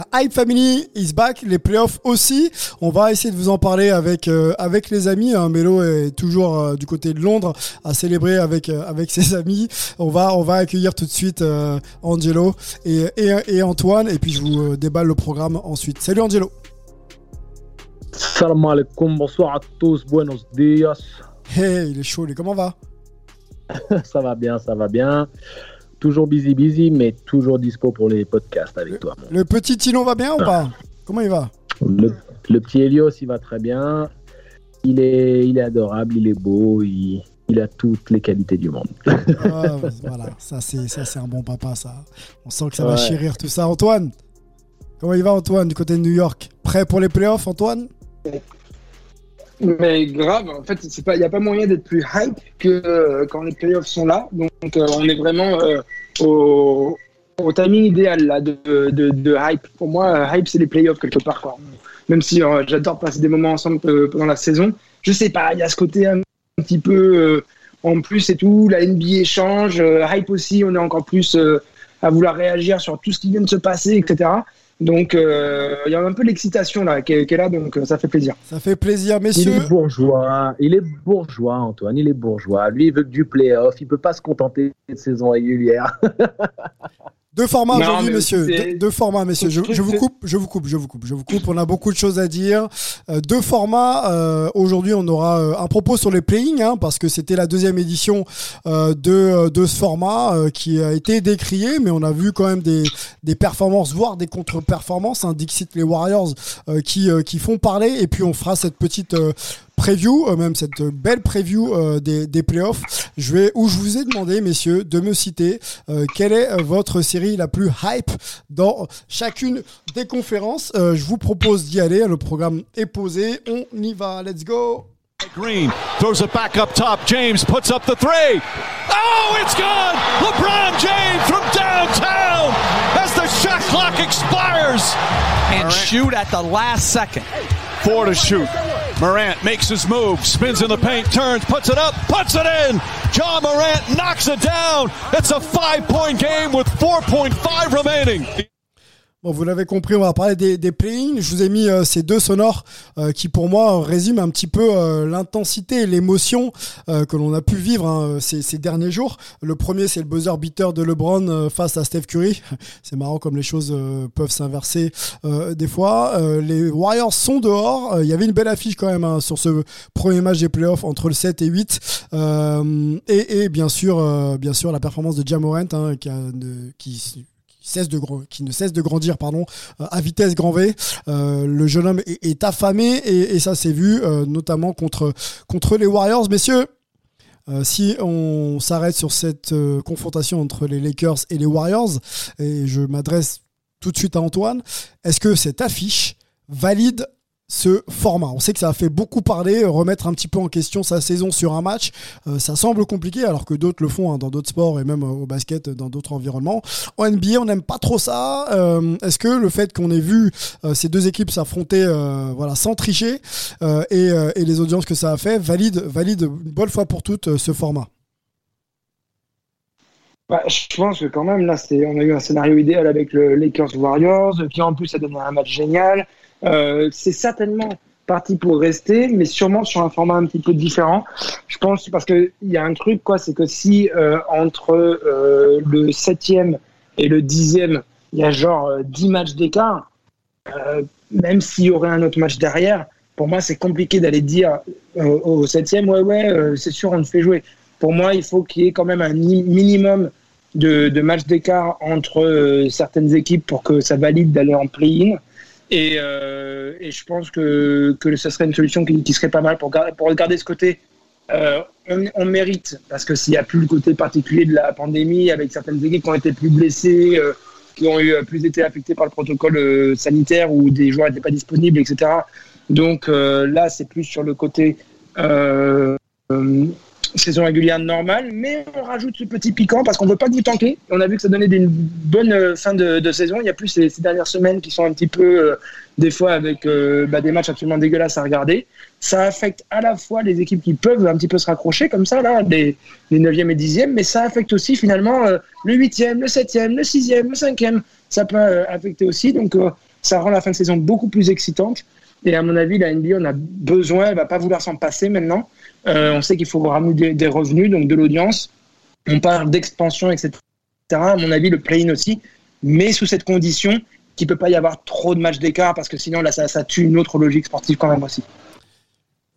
La Hype Family is back, les playoffs aussi. On va essayer de vous en parler avec euh, avec les amis. Hein. Mélo est toujours euh, du côté de Londres à célébrer avec euh, avec ses amis. On va on va accueillir tout de suite Angelo et, et, et Antoine et puis je vous déballe le programme ensuite. Salut Angelo. Salam alaikum, bonsoir à tous, buenos dias. Hey, il est chaud. Comment va? Ça va bien, ça va bien. Toujours busy, busy, mais toujours dispo pour les podcasts avec toi. mon. Le petit Tino va bien ou pas? Comment il va? Le, le petit Helios, il va très bien. Il est, il est adorable, il est beau, il, il a toutes les qualités du monde. Ah, Voilà, ça c'est ça c'est un bon papa ça. On sent que ça va chérir tout ça. Antoine, comment il va Antoine du côté de New York? Prêt pour les playoffs Antoine? Mais grave, en fait, il n'y a pas moyen d'être plus hype que euh, quand les playoffs sont là. Donc, euh, on est vraiment euh, au, au timing idéal là de, hype. Pour moi, hype c'est les playoffs quelque part. Même si j'adore passer des moments ensemble pendant la saison, je sais pas, il y a ce côté un, petit peu en plus et tout. La NBA change, hype aussi. On est encore plus à vouloir réagir sur tout ce qui vient de se passer, etc. Donc, euh, il y a un peu l'excitation là qui est, qui est là, donc euh, ça fait plaisir. Ça fait plaisir Il messieurs. est bourgeois, il est bourgeois, Antoine, il est bourgeois. Lui, il veut que du playoff, il peut pas se contenter de saison régulière. Deux formats aujourd'hui, c'est- Deux, deux formats, messieurs. Je, vous coupe, je vous coupe, je vous coupe, je vous coupe. On a beaucoup de choses à dire. Euh, deux formats. Euh, aujourd'hui, on aura euh, un propos sur les playing, hein, parce que c'était la deuxième édition euh, de, de ce format euh, qui a été décrié, mais on a vu quand même des, des performances, voire des contre-performances. Hein, Dixit les Warriors euh, qui, euh, qui font parler. Et puis on fera cette petite euh, preview, euh, même cette belle preview euh, des, des playoffs. Je vais, où je vous ai demandé, messieurs, de me citer euh, quelle est euh, votre série la plus hype dans chacune des conférences. Euh, je vous propose d'y aller. Le programme est posé. On y va. Let's go. Green throws it back up top. James puts up the three. Oh, it's gone! LeBron James from downtown as the shot clock expires. and shoot at the last second. Four to shoot. Morant makes his move, spins in the paint, turns, puts it up, puts it in. John Morant knocks it down. It's a five-point game with 4.5 remaining. Bon, vous l'avez compris, on va parler des, des play-in. Je vous ai mis euh, ces deux sonores euh, qui, pour moi, résument un petit peu euh, l'intensité et l'émotion que l'on a pu vivre hein, ces, derniers jours. Le premier, c'est le buzzer beater de LeBron face à Steph Curry. C'est marrant comme les choses peuvent s'inverser des fois. Les Warriors sont dehors. Il y avait une belle affiche quand même hein, sur ce premier match des playoffs entre le 7 et 8. Euh, et, bien sûr, bien sûr, la performance de Jamorant hein, qui, a, qui cesse de qui ne cesse de grandir pardon euh, à vitesse grand V. Euh, le jeune homme est, affamé et, ça s'est vu euh, notamment contre contre les Warriors. Messieurs si on s'arrête sur cette confrontation entre les Lakers et les Warriors et je m'adresse tout de suite à Antoine est-ce que cette affiche valide ce format. On sait que ça a fait beaucoup parler, euh, remettre un petit peu en question sa saison sur un match. Euh, ça semble compliqué alors que d'autres le font hein, dans d'autres sports et même euh, au basket, dans d'autres environnements. En NBA, on n'aime pas trop ça. Est-ce que le fait qu'on ait vu ces deux équipes s'affronter voilà, sans tricher et, les audiences que ça a fait valide, valide une bonne fois pour toutes ce format? Bah, je pense que quand même, là, on a eu un scénario idéal avec le Lakers Warriors, qui en plus a donné un match génial. Euh, c'est certainement parti pour rester, mais sûrement sur un format un petit peu différent. Je pense parce qu'il y a un truc, quoi, c'est que si euh, entre euh, le septième et le dixième, il y a genre euh, 10 matchs d'écart, euh, même s'il y aurait un autre match derrière, pour moi, c'est compliqué d'aller dire euh, au septième, ouais, ouais, c'est sûr, on le fait jouer. Pour moi, il faut qu'il y ait quand même un minimum de, de matchs d'écart entre certaines équipes pour que ça valide d'aller en play-in. Et, euh, et, je pense que, que ce serait une solution qui, serait pas mal pour pour regarder ce côté. Euh, on, mérite, parce que s'il n'y a plus le côté particulier de la pandémie, avec certaines équipes qui ont été plus blessées, euh, qui ont eu plus été affectées par le protocole sanitaire ou des joueurs n'étaient pas disponibles, etc. Donc là, c'est plus sur le côté saison régulière normale, mais on rajoute ce petit piquant parce qu'on ne veut pas vous tanker. On a vu que ça donnait une bonne euh, fin de, saison. Il y a plus ces, dernières semaines qui sont un petit peu, euh, des fois, avec euh, bah, des matchs absolument dégueulasses à regarder. Ça affecte à la fois les équipes qui peuvent un petit peu se raccrocher comme ça, là, les, les 9e et 10e, mais ça affecte aussi finalement le 8e, le 7e, le 6e, le 5e. Ça peut affecter aussi. Donc, ça rend la fin de saison beaucoup plus excitante. Et à mon avis, la NBA on a besoin, elle va pas vouloir s'en passer maintenant. Euh, on sait qu'il faut ramener des, des, revenus, donc de l'audience. On parle d'expansion, etc. À mon avis, le play-in aussi, mais sous cette condition qu'il ne peut pas y avoir trop de matchs d'écart parce que sinon, là, ça, ça, tue une autre logique sportive quand même aussi.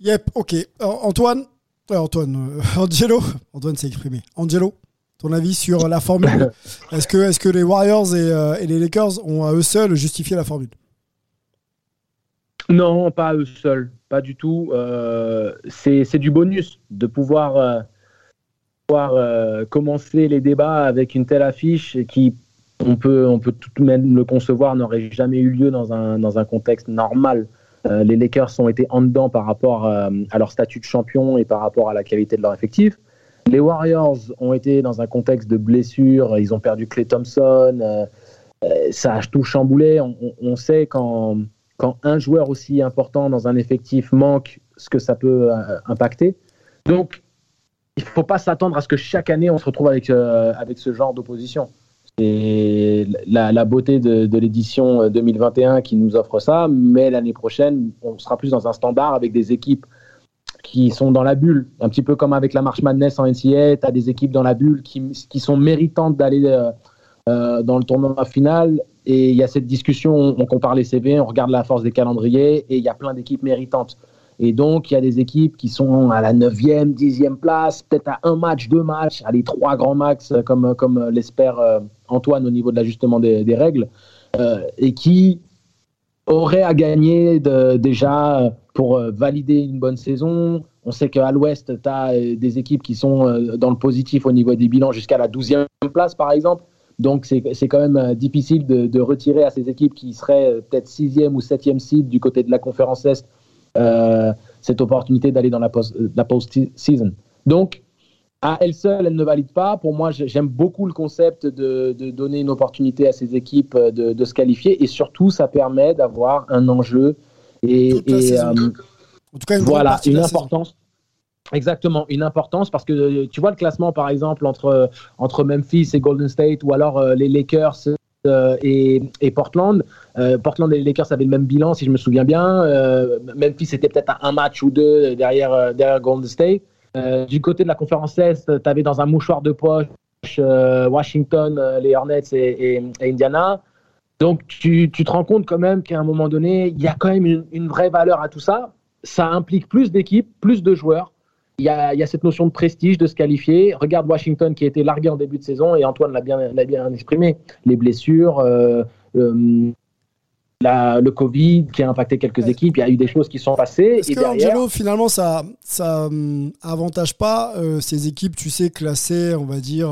Yep, ok. Alors, Antoine, euh, Antoine, euh, Angelo, Antoine s'est exprimé. Angelo, ton avis sur la formule? Est-ce que, est que les Warriors et, euh, et les Lakers ont à eux seuls justifié la formule? Non, pas eux seuls, pas du tout. Euh, c'est du bonus de pouvoir, euh, pouvoir euh, commencer les débats avec une telle affiche qui, on peut, on peut tout de même le concevoir, n'aurait jamais eu lieu dans un, dans un contexte normal. Les Lakers ont été en dedans par rapport à leur statut de champion et par rapport à la qualité de leur effectif. Les Warriors ont été dans un contexte de blessure, ils ont perdu Clay Thompson, ça a tout chamboulé. On, on sait quand quand un joueur aussi important dans un effectif manque, ce que ça peut euh, impacter. Donc, il ne faut pas s'attendre à ce que chaque année on se retrouve avec, euh, avec ce genre d'opposition. C'est la, la, beauté de, l'édition 2021 qui nous offre ça, mais l'année prochaine, on sera plus dans un standard avec des équipes qui sont dans la bulle, un petit peu comme avec la March Madness en NCAA, tu as des équipes dans la bulle qui, qui sont méritantes d'aller euh, euh, dans le tournoi final et il y a cette discussion, on compare les CV, on regarde la force des calendriers et il y a plein d'équipes méritantes. Et donc, il y a des équipes qui sont à la 9e, 10e place, peut-être à un match, deux matchs, à les trois grands max, comme, comme l'espère euh, Antoine au niveau de l'ajustement des, règles, euh, et qui auraient à gagner déjà pour euh, valider une bonne saison. On sait qu'à l'ouest, tu as des équipes qui sont dans le positif au niveau des bilans jusqu'à la 12e place, par exemple. Donc c'est quand même difficile de, de, retirer à ces équipes qui seraient peut-être sixième ou septième seed du côté de la conférence Est euh, cette opportunité d'aller dans la post-season. Donc à elle seule, elle ne valide pas. Pour moi, j'aime beaucoup le concept de, de, donner une opportunité à ces équipes de, de se qualifier et surtout, ça permet d'avoir un enjeu et, et euh, en tout cas, une voilà une importance. Exactement, une importance parce que tu vois le classement par exemple entre, entre Memphis et Golden State ou alors euh, les Lakers euh, et, et, Portland. Euh, Portland et les Lakers avaient le même bilan si je me souviens bien. Euh, Memphis était peut-être à un match ou deux derrière, derrière Golden State. du côté de la conférence Est, tu avais dans un mouchoir de poche Washington, les Hornets et, Indiana. Donc tu, tu, te rends compte quand même qu'à un moment donné, il y a quand même une vraie valeur à tout ça. Ça implique plus d'équipes, plus de joueurs il y, a, il y, a, cette notion de prestige, de se qualifier. Regarde Washington qui a été largué en début de saison et Antoine l'a bien, l'a bien exprimé. Les blessures, euh, euh, la, le Covid qui a impacté quelques équipes, il y a eu des choses qui sont passées. Est-ce que derrière... Angelo, finalement, ça, ça euh, avantage pas ces équipes, tu sais, classées, on va dire,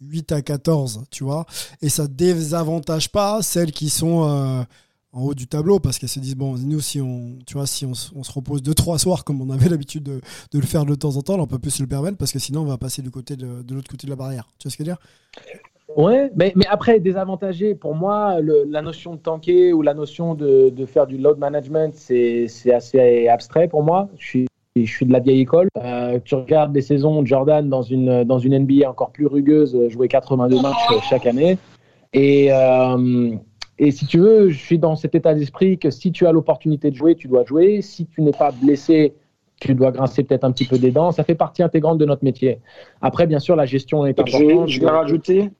8 à 14, tu vois, et ça désavantage pas celles qui sont en haut du tableau parce qu'elles se disent bon nous si on tu vois si on, on se repose deux trois soirs comme on avait l'habitude de, de, le faire de temps en temps là, on peut plus se le permettre parce que sinon on va passer du côté de, de l'autre côté de la barrière tu vois ce que je veux dire? Ouais, mais, mais après, désavantagé, pour moi, la notion de tanker ou la notion de, de faire du load management, c'est assez abstrait pour moi. Je suis, je suis de la vieille école. Euh, tu regardes des saisons Jordan dans une, dans une NBA encore plus rugueuse, jouer 82 matchs chaque année. Et, euh, et si tu veux, je suis dans cet état d'esprit que si tu as l'opportunité de jouer, tu dois jouer. Si tu n'es pas blessé, tu dois grincer peut-être un petit peu des dents. Ça fait partie intégrante de notre métier. Après, bien sûr, la gestion est importante. Je vais, je vais rajouter.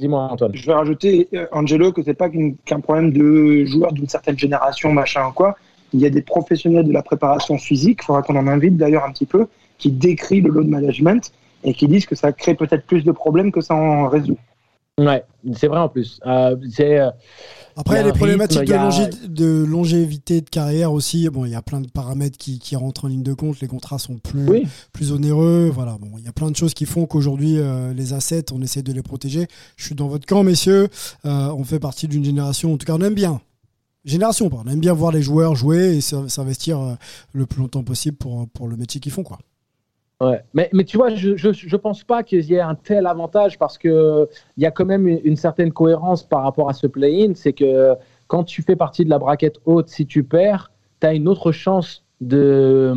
Dis-moi, Antoine. Je vais rajouter, Angelo, que c'est pas qu'un qu problème de joueurs d'une certaine génération, machin ou quoi. il y a des professionnels de la préparation physique, il faudra qu'on en invite d'ailleurs un petit peu, qui décrit le load management et qui disent que ça crée peut-être plus de problèmes que ça en résout. Ouais, c'est vrai en plus. Euh, euh, Après, il y a les problématiques rythme, a- de, longé- de longévité de carrière aussi. Bon, il y a plein de paramètres qui, qui rentrent en ligne de compte. Les contrats sont plus, Oui. plus onéreux. Voilà, bon, il y a plein de choses qui font qu'aujourd'hui, euh, les assets, on essaie de les protéger. Je suis dans votre camp, messieurs. On fait partie d'une génération, en tout cas, on aime bien. Génération, on aime bien voir les joueurs jouer et s'in- s'investir le plus longtemps possible pour, pour le métier qu'ils font. Quoi. Ouais. Mais, mais tu vois, je, je pense pas qu'il y ait un tel avantage parce que il y a quand même une, une certaine cohérence par rapport à ce play-in. C'est que quand tu fais partie de la braquette haute, si tu perds, tu as une autre chance de,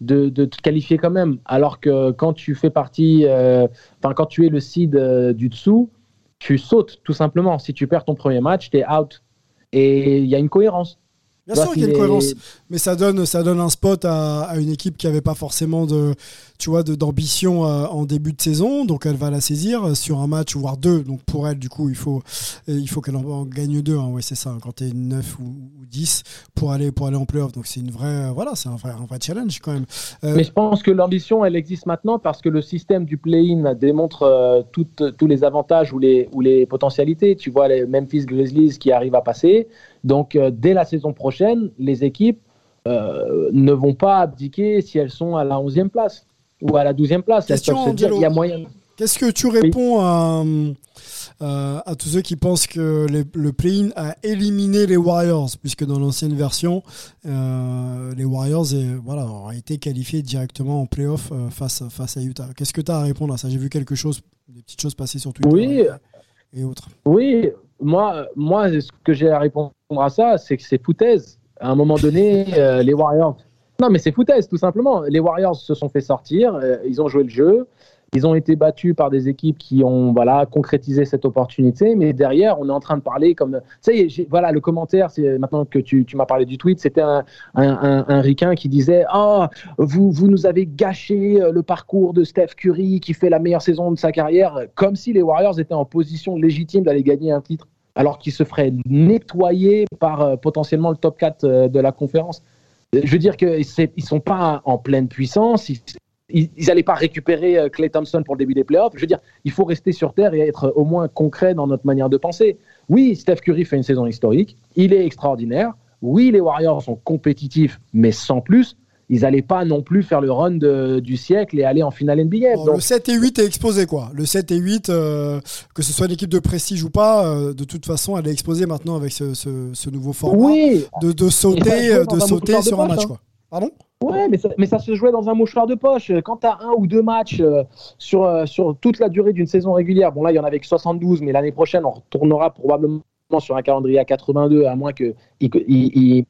de, de te qualifier quand même. Alors que quand tu fais partie, euh, enfin, quand tu es le seed euh, du dessous, tu sautes tout simplement. Si tu perds ton premier match, tu es out. Et il y a une cohérence. Bien sûr qu'il y a une cohérence, mais ça donne, ça donne un spot à, à une équipe qui n'avait pas forcément de, tu vois, de- d'ambition euh, en début de saison, donc elle va la saisir euh, sur un match, voire deux. Donc pour elle, du coup, il faut, euh, il faut qu'elle en, en gagne deux. Hein, ouais, c'est ça. Quand tu es 9 ou, ou 10 pour aller, pour aller en playoff. Donc c'est une vraie, voilà, c'est un vrai, un vrai challenge quand même. Euh, Mais je pense que l'ambition, elle existe maintenant parce que le système du play-in démontre euh, toutes- tous les avantages ou les, ou les potentialités. Tu vois, les Memphis Grizzlies qui arrivent à passer. Donc, euh, dès la saison prochaine, les équipes euh, ne vont pas abdiquer si elles sont à la 11e place ou à la 12e place. Question, dire, il y a moyen. Qu'est-ce que tu réponds à, euh, à tous ceux qui pensent que les- le play-in a éliminé les Warriors, puisque dans l'ancienne version, euh, les Warriors voilà, auraient été qualifiés directement en playoff face, face à Utah. Qu'est-ce que tu as à répondre à ça? J'ai vu quelque chose, des petites choses passer sur Twitter Oui. et, et autres. Oui, moi, moi, ce que j'ai à répondre à ça, c'est que c'est foutaise. À un moment donné, euh, les Warriors. Non, mais c'est foutaise, tout simplement. Les Warriors se sont fait sortir, euh, ils ont joué le jeu, ils ont été battus par des équipes qui ont voilà, concrétisé cette opportunité, mais derrière, on est en train de parler comme. Est, j'ai- voilà, le commentaire, c'est maintenant que tu, tu m'as parlé du tweet, c'était un, un, qui disait Oh, vous, vous nous avez gâché euh, le parcours de Steph Curry qui fait la meilleure saison de sa carrière, comme si les Warriors étaient en position légitime d'aller gagner un titre, alors qu'ils se feraient nettoyer par euh, potentiellement le top 4 euh, de la conférence. Euh, Je veux dire qu'ils ne sont pas en pleine puissance, ils n'allaient pas récupérer Clay Thompson pour le début des playoffs. Je veux dire, il faut rester sur terre et être au moins concret dans notre manière de penser. Oui, Steph Curry fait une saison historique, il est extraordinaire. Oui, les Warriors sont compétitifs, mais sans plus ils n'allaient pas non plus faire le run de- du siècle et aller en finale NBA. Bon, Donc, le 7 et 8 est exposé, quoi. Le 7 et 8, euh, que ce soit une équipe de prestige ou pas, euh, de toute façon, elle est exposée maintenant avec ce, ce- ce nouveau format oui, de, de Et ça sauter, euh, de sauter de sur un match, hein. quoi. Pardon? Ouais, mais ça, mais ça se jouait dans un mouchoir de poche. Quand tu as un ou deux matchs euh, sur, euh, sur toute la durée d'une saison régulière, bon là, il y en avait que 72, mais l'année prochaine, on retournera probablement sur un calendrier à 82, à moins qu'ils ils, ils-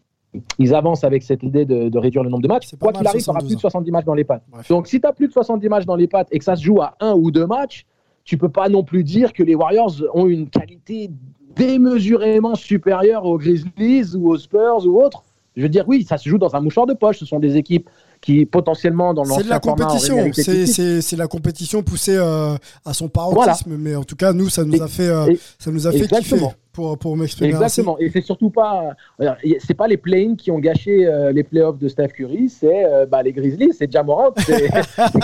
ils avancent avec cette idée de, de réduire le nombre de matchs. Quoi qu'il arrive, tu auras 72, plus de 70 matchs dans les pattes. Bref. Donc, si tu as plus de 70 matchs dans les pattes et que ça se joue à un ou deux matchs, tu peux pas non plus dire que les Warriors ont une qualité démesurément supérieure aux Grizzlies ou aux Spurs ou autres. Je veux dire, oui, ça se joue dans un mouchoir de poche. Ce sont des équipes qui, potentiellement, dans C'est de la l'ancien compétition, c'est la compétition poussée euh, à son paroxysme, mais en tout cas nous ça nous Et- a fait euh, et- ça nous a fait kiffer pour pour m'exprimer ainsi. Exactement. Et c'est surtout pas, euh, c'est pas les play-in qui ont gâché euh, les playoffs de Steph Curry, c'est bah, les Grizzlies, c'est Jamorant, c'est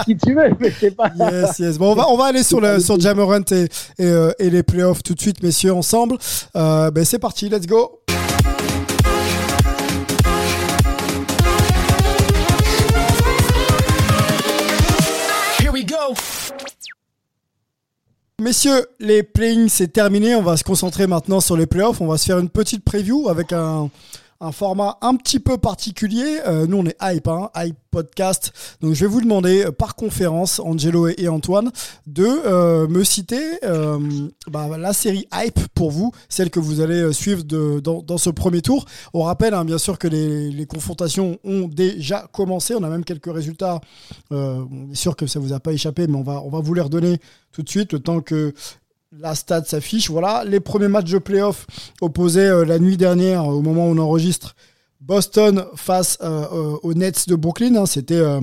qui tu veux, mais c'est pas. Yes, yes. Bon, on va, on va aller sur, le, sur Jamorant et, et, et les playoffs tout de suite, messieurs, ensemble. Ben, c'est parti, let's go. Messieurs, les play c'est terminé. On va se concentrer maintenant sur les playoffs. On va se faire une petite preview avec un, un format un petit peu particulier. Euh, nous, on est hype, hein, hype podcast. Donc, je vais vous demander euh, par conférence, Angelo et, Antoine, de euh, me citer bah, la série hype pour vous, celle que vous allez suivre dans, ce premier tour. On rappelle hein, bien sûr que les, confrontations ont déjà commencé. On a même quelques résultats. On est sûr que ça vous a pas échappé, mais on va, on va vous les redonner tout de suite, le temps que la stade s'affiche. Voilà, les premiers matchs de playoff opposaient euh, la nuit dernière, au moment où on enregistre, Boston face euh, euh, aux Nets de Brooklyn. hein. C'était, euh,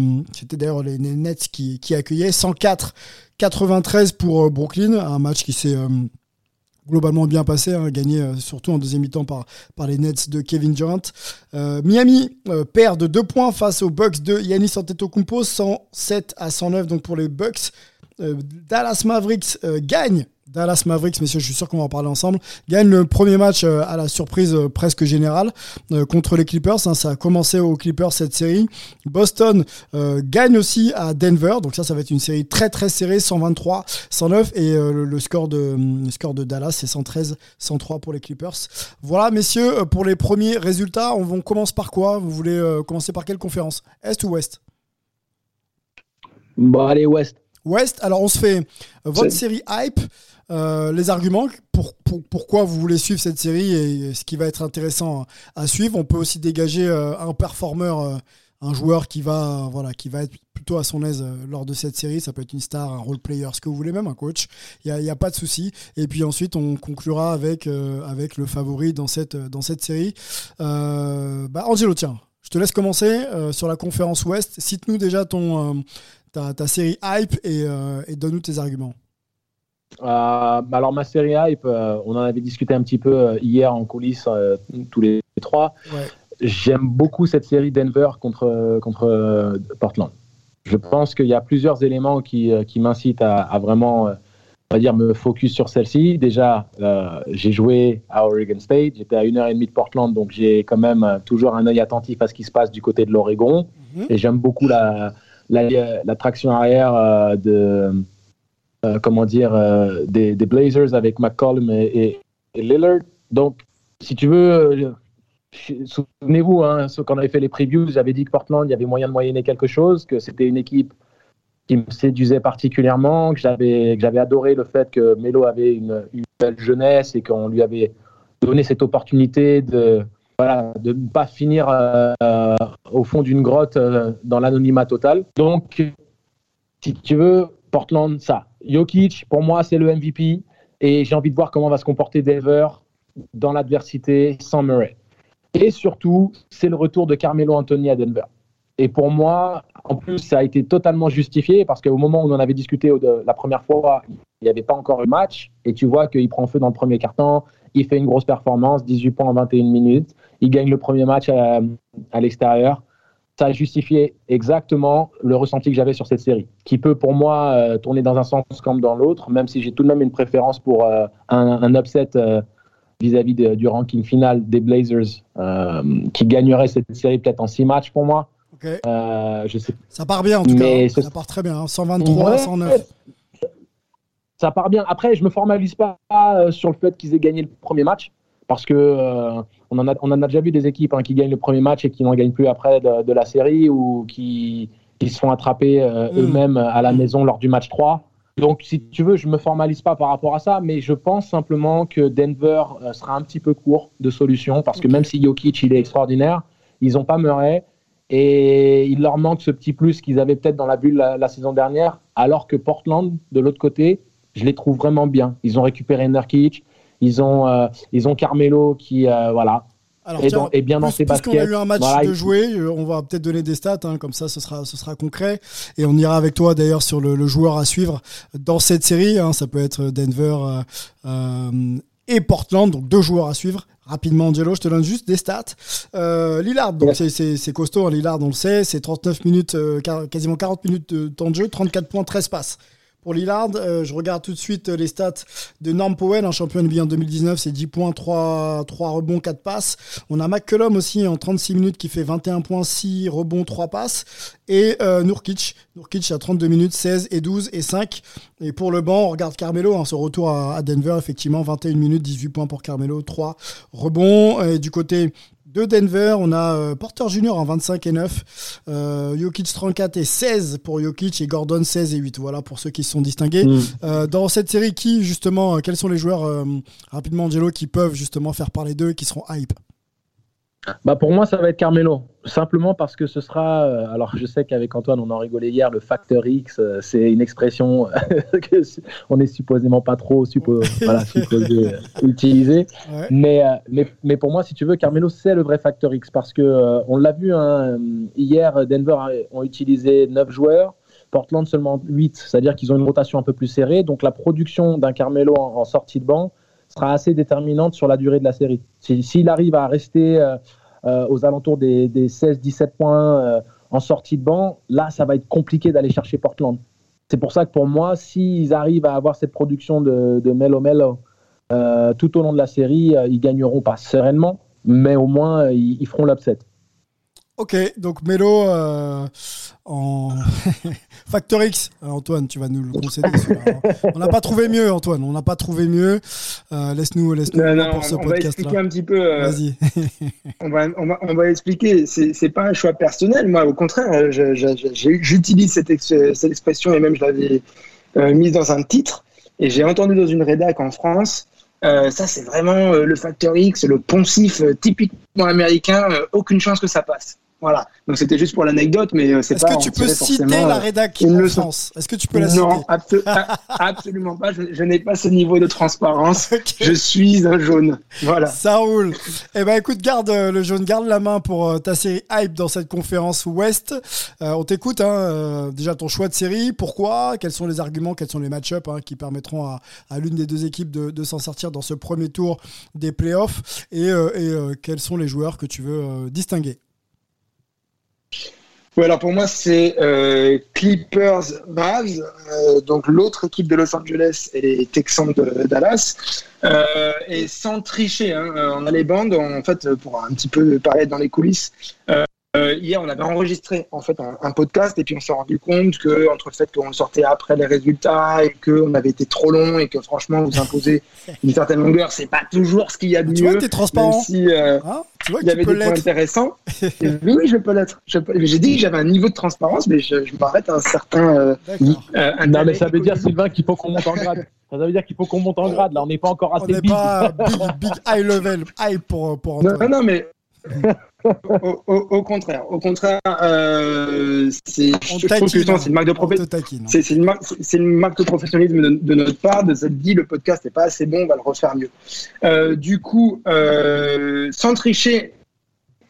d'ailleurs les Nets qui, accueillaient 104-93 pour euh, Brooklyn, un match qui s'est euh, globalement bien passé, hein, gagné euh, surtout en deuxième mi-temps par, les Nets de Kevin Durant. Euh, Miami euh, perd de 2 points face aux Bucks de Yannis Antetokounmpo, 107 à 109 donc pour les Bucks. Dallas Mavericks gagne Dallas Mavericks, messieurs, je suis sûr qu'on va en parler ensemble, gagne le premier match euh, à la surprise euh, presque générale euh, contre les Clippers. Hein. ça a commencé aux Clippers cette série. Boston gagne aussi à Denver, donc ça, ça va être une série très très serrée, 123-109 et le, score de le score de Dallas c'est 113-103 pour les Clippers. Voilà, messieurs, pour les premiers résultats, on, on commence par quoi? Vous voulez commencer par quelle conférence? Est ou Ouest? Bon, allez, Ouest. Ouest, alors on se fait votre série hype. Euh, les arguments pour, pourquoi vous voulez suivre cette série et ce qui va être intéressant à, suivre. On peut aussi dégager euh, un performeur, euh, un joueur qui va, voilà, qui va être plutôt à son aise lors de cette série. Ça peut être une star, un role player, ce que vous voulez, même un coach. Il n'y a, pas de souci. Et puis ensuite, on conclura avec, le favori dans cette, dans cette série. Bah, Angelo, tiens, je te laisse commencer sur la conférence Ouest. Cite-nous déjà ton, ta, série hype et donne-nous tes arguments. Euh, alors ma série hype, euh, on en avait discuté un petit peu euh, hier en coulisses tous les trois. J'aime beaucoup cette série Denver contre, contre Portland. Je pense qu'il y a plusieurs éléments qui, qui m'incitent à, vraiment on va dire, me focus sur celle-ci. Déjà, j'ai joué à Oregon State, j'étais à une heure et demie de Portland, donc j'ai quand même toujours un œil attentif à ce qui se passe du côté de l'Oregon. Mhm. Et j'aime beaucoup la, la, la, traction arrière de euh, comment dire, euh, des, Blazers avec McCollum et, Lillard. Donc, si tu veux, euh, souvenez-vous, hein, quand on avait fait les previews, j'avais dit que Portland, il y avait moyen de moyenner quelque chose, que c'était une équipe qui me séduisait particulièrement, que j'avais, adoré le fait que Melo avait une, belle jeunesse et qu'on lui avait donné cette opportunité de voilà, de ne pas finir au fond d'une grotte dans l'anonymat total. Donc, si tu veux, Portland, ça. Jokic, pour moi, c'est le MVP. Et j'ai envie de voir comment va se comporter Denver dans l'adversité sans Murray. Et surtout, c'est le retour de Carmelo Anthony à Denver. Et pour moi, en plus, ça a été totalement justifié parce qu'au moment où on en avait discuté la première fois, il n'y avait pas encore eu match. Et tu vois qu'il prend feu dans le premier carton. Il fait une grosse performance, 18 points en 21 minutes. Il gagne le premier match à l'extérieur ça a justifié exactement le ressenti que j'avais sur cette série, qui peut pour moi euh, tourner dans un sens comme dans l'autre, même si j'ai tout de même une préférence pour euh, un, upset euh, vis-à-vis du ranking final des Blazers, qui gagnerait cette série peut-être en six matchs pour moi. je sais. Ça part bien en tout cas, ça part très bien, 123, hein. 109. Ça part bien. Après, je me formalise pas sur le fait qu'ils aient gagné le premier match, parce que on en, a, on en a déjà vu des équipes hein, qui gagnent le premier match et qui n'en gagnent plus après de, la série ou qui, qui se font attraper euh, mm. eux-mêmes à la maison lors du match 3. Donc, si tu veux, je ne me formalise pas par rapport à ça, mais je pense simplement que Denver euh, sera un petit peu court de solutions parce que même si Jokic il est extraordinaire, ils n'ont pas Murray et il leur manque ce petit plus qu'ils avaient peut-être dans la bulle la, saison dernière, alors que Portland, de l'autre côté, je les trouve vraiment bien. Ils ont récupéré Nurkic, ils ont, euh, ils ont Carmelo qui, euh, voilà, alors, et, bien dans ses baskets. a eu un match de jouer, euh, on va peut-être donner des stats, hein, comme ça ce sera, ce sera concret. Et on ira avec toi d'ailleurs sur le, joueur à suivre dans cette série. Hein, ça peut être Denver et Portland, donc deux joueurs à suivre. Rapidement, Angelo, je te donne juste des stats. Lillard, donc c'est costaud, hein, Lillard, on le sait, c'est 39 minutes, quasiment 40 minutes de temps de jeu, 34 points, 13 passes. Pour Lillard, euh, je regarde tout de suite euh, les stats de Norm Powell, un champion NBA en 2019, c'est 10 points, 3, 3 rebonds, 4 passes. On a McCollum aussi en 36 minutes qui fait 21 points, 6 rebonds, 3 passes. Et euh, Nurkic, Nurkic à 32 minutes, 16 et 12 et 5. Et pour le banc, on regarde Carmelo, hein, son retour à, Denver, effectivement, 21 minutes, 18 points pour Carmelo, 3 rebonds. Et du côté de Denver, on a euh, Porter Junior en 25 et 9, euh, Jokic 34 et 16 pour Jokic et Gordon 16 et 8. Voilà pour ceux qui se sont distingués. Mm. Euh, dans cette série, qui justement, quels sont les joueurs rapidement, Angelo, qui peuvent justement faire parler d'eux, qui seront hype? Bah pour moi, ça va être Carmelo. Simplement parce que ce sera. Euh, alors, je sais qu'avec Antoine, on en rigolait hier, le facteur X, euh, c'est une expression que on est supposément pas trop voilà, supposé utiliser. Mais, euh, mais, mais, pour moi, si tu veux, Carmelo, c'est le vrai facteur X parce que on l'a vu hein, hier, Denver ont utilisé 9 joueurs. Portland seulement 8, c'est-à-dire qu'ils ont une rotation un peu plus serrée. Donc la production d'un Carmelo en sortie de banc, sera assez déterminante sur la durée de la série. Si- S'il arrive à rester euh, euh, aux alentours des, des 16-17 points euh, en sortie de banc, là, ça va être compliqué d'aller chercher Portland. C'est pour ça que pour moi, s'ils arrivent à avoir cette production de, Melo Melo tout au long de la série, euh, ils gagneront pas sereinement, mais au moins, ils, ils feront l'upset. Ok, donc Melo en Factor X. Euh, Antoine, tu vas nous le concéder. hein. On n'a pas trouvé mieux, Antoine. On n'a pas trouvé mieux. Euh, laisse-nous, laisse-nous Non, non, pour ce on va expliquer un petit peu. euh, Vas-y. on va, on va, on va expliquer. C'est, c'est pas un choix personnel. Moi, au contraire, je- je- je- j'ai- j'utilise cette, ex- cette expression et même je l'avais euh, mise dans un titre. Et j'ai entendu dans une rédac en France. ça, c'est vraiment le facteur X, le poncif typiquement américain. aucune chance que ça passe. Voilà. Donc c'était juste pour l'anecdote, mais euh, c'est Est-ce pas. que en tu peux citer la euh, rédac en. France? Est-ce que tu peux la Non, citer? abso- a- absolument pas. Je, je n'ai pas ce niveau de transparence. Je suis un jaune. Voilà. Ça roule. Eh ben écoute, garde euh, le jaune, garde la main pour ta série hype dans cette conférence Ouest. Euh, on t'écoute. Hein, déjà ton choix de série, pourquoi? Quels sont les arguments? Quels sont les match-ups hein, qui permettront à, à l'une des deux équipes de, de s'en sortir dans ce premier tour des playoffs? Et, euh, et, euh, quels sont les joueurs que tu veux distinguer? Ouais, alors pour moi, c'est euh, Clippers Braves, euh, donc l'autre équipe de Los Angeles et les Texans de Dallas. Euh, et sans tricher, hein, euh, on a les bandes, en fait, pour un petit peu paraître dans les coulisses. Euh, hier, on avait enregistré en fait un, un podcast et puis on s'est rendu compte que entre le fait qu'on le sortait après les résultats et qu'on avait été trop long et que franchement vous imposer une certaine longueur, c'est pas toujours ce qu'il y a de Tu vois, mieux. t'es transparent. Même si, euh, Hein tu vois il y avait des points intéressants. Et oui, oui, je peux l'être. J'ai dit que j'avais un niveau de transparence, mais je, je m'arrête à un certain. euh, Non, mais ça veut dire. Sylvain, qu'il faut qu'on monte en grade. Ça veut dire qu'il faut qu'on monte en grade. Là, on n'est pas encore On assez n'est big. pas big, big high level, hype pour, pour Non, non, mais. Au, au- au contraire, au contraire, euh, c'est, une marque de professionnalisme. C'est, une une marque de professionnalisme de, de notre part, de cette dit le podcast n'est pas assez bon, on va le refaire mieux. Euh, du coup, euh, sans tricher,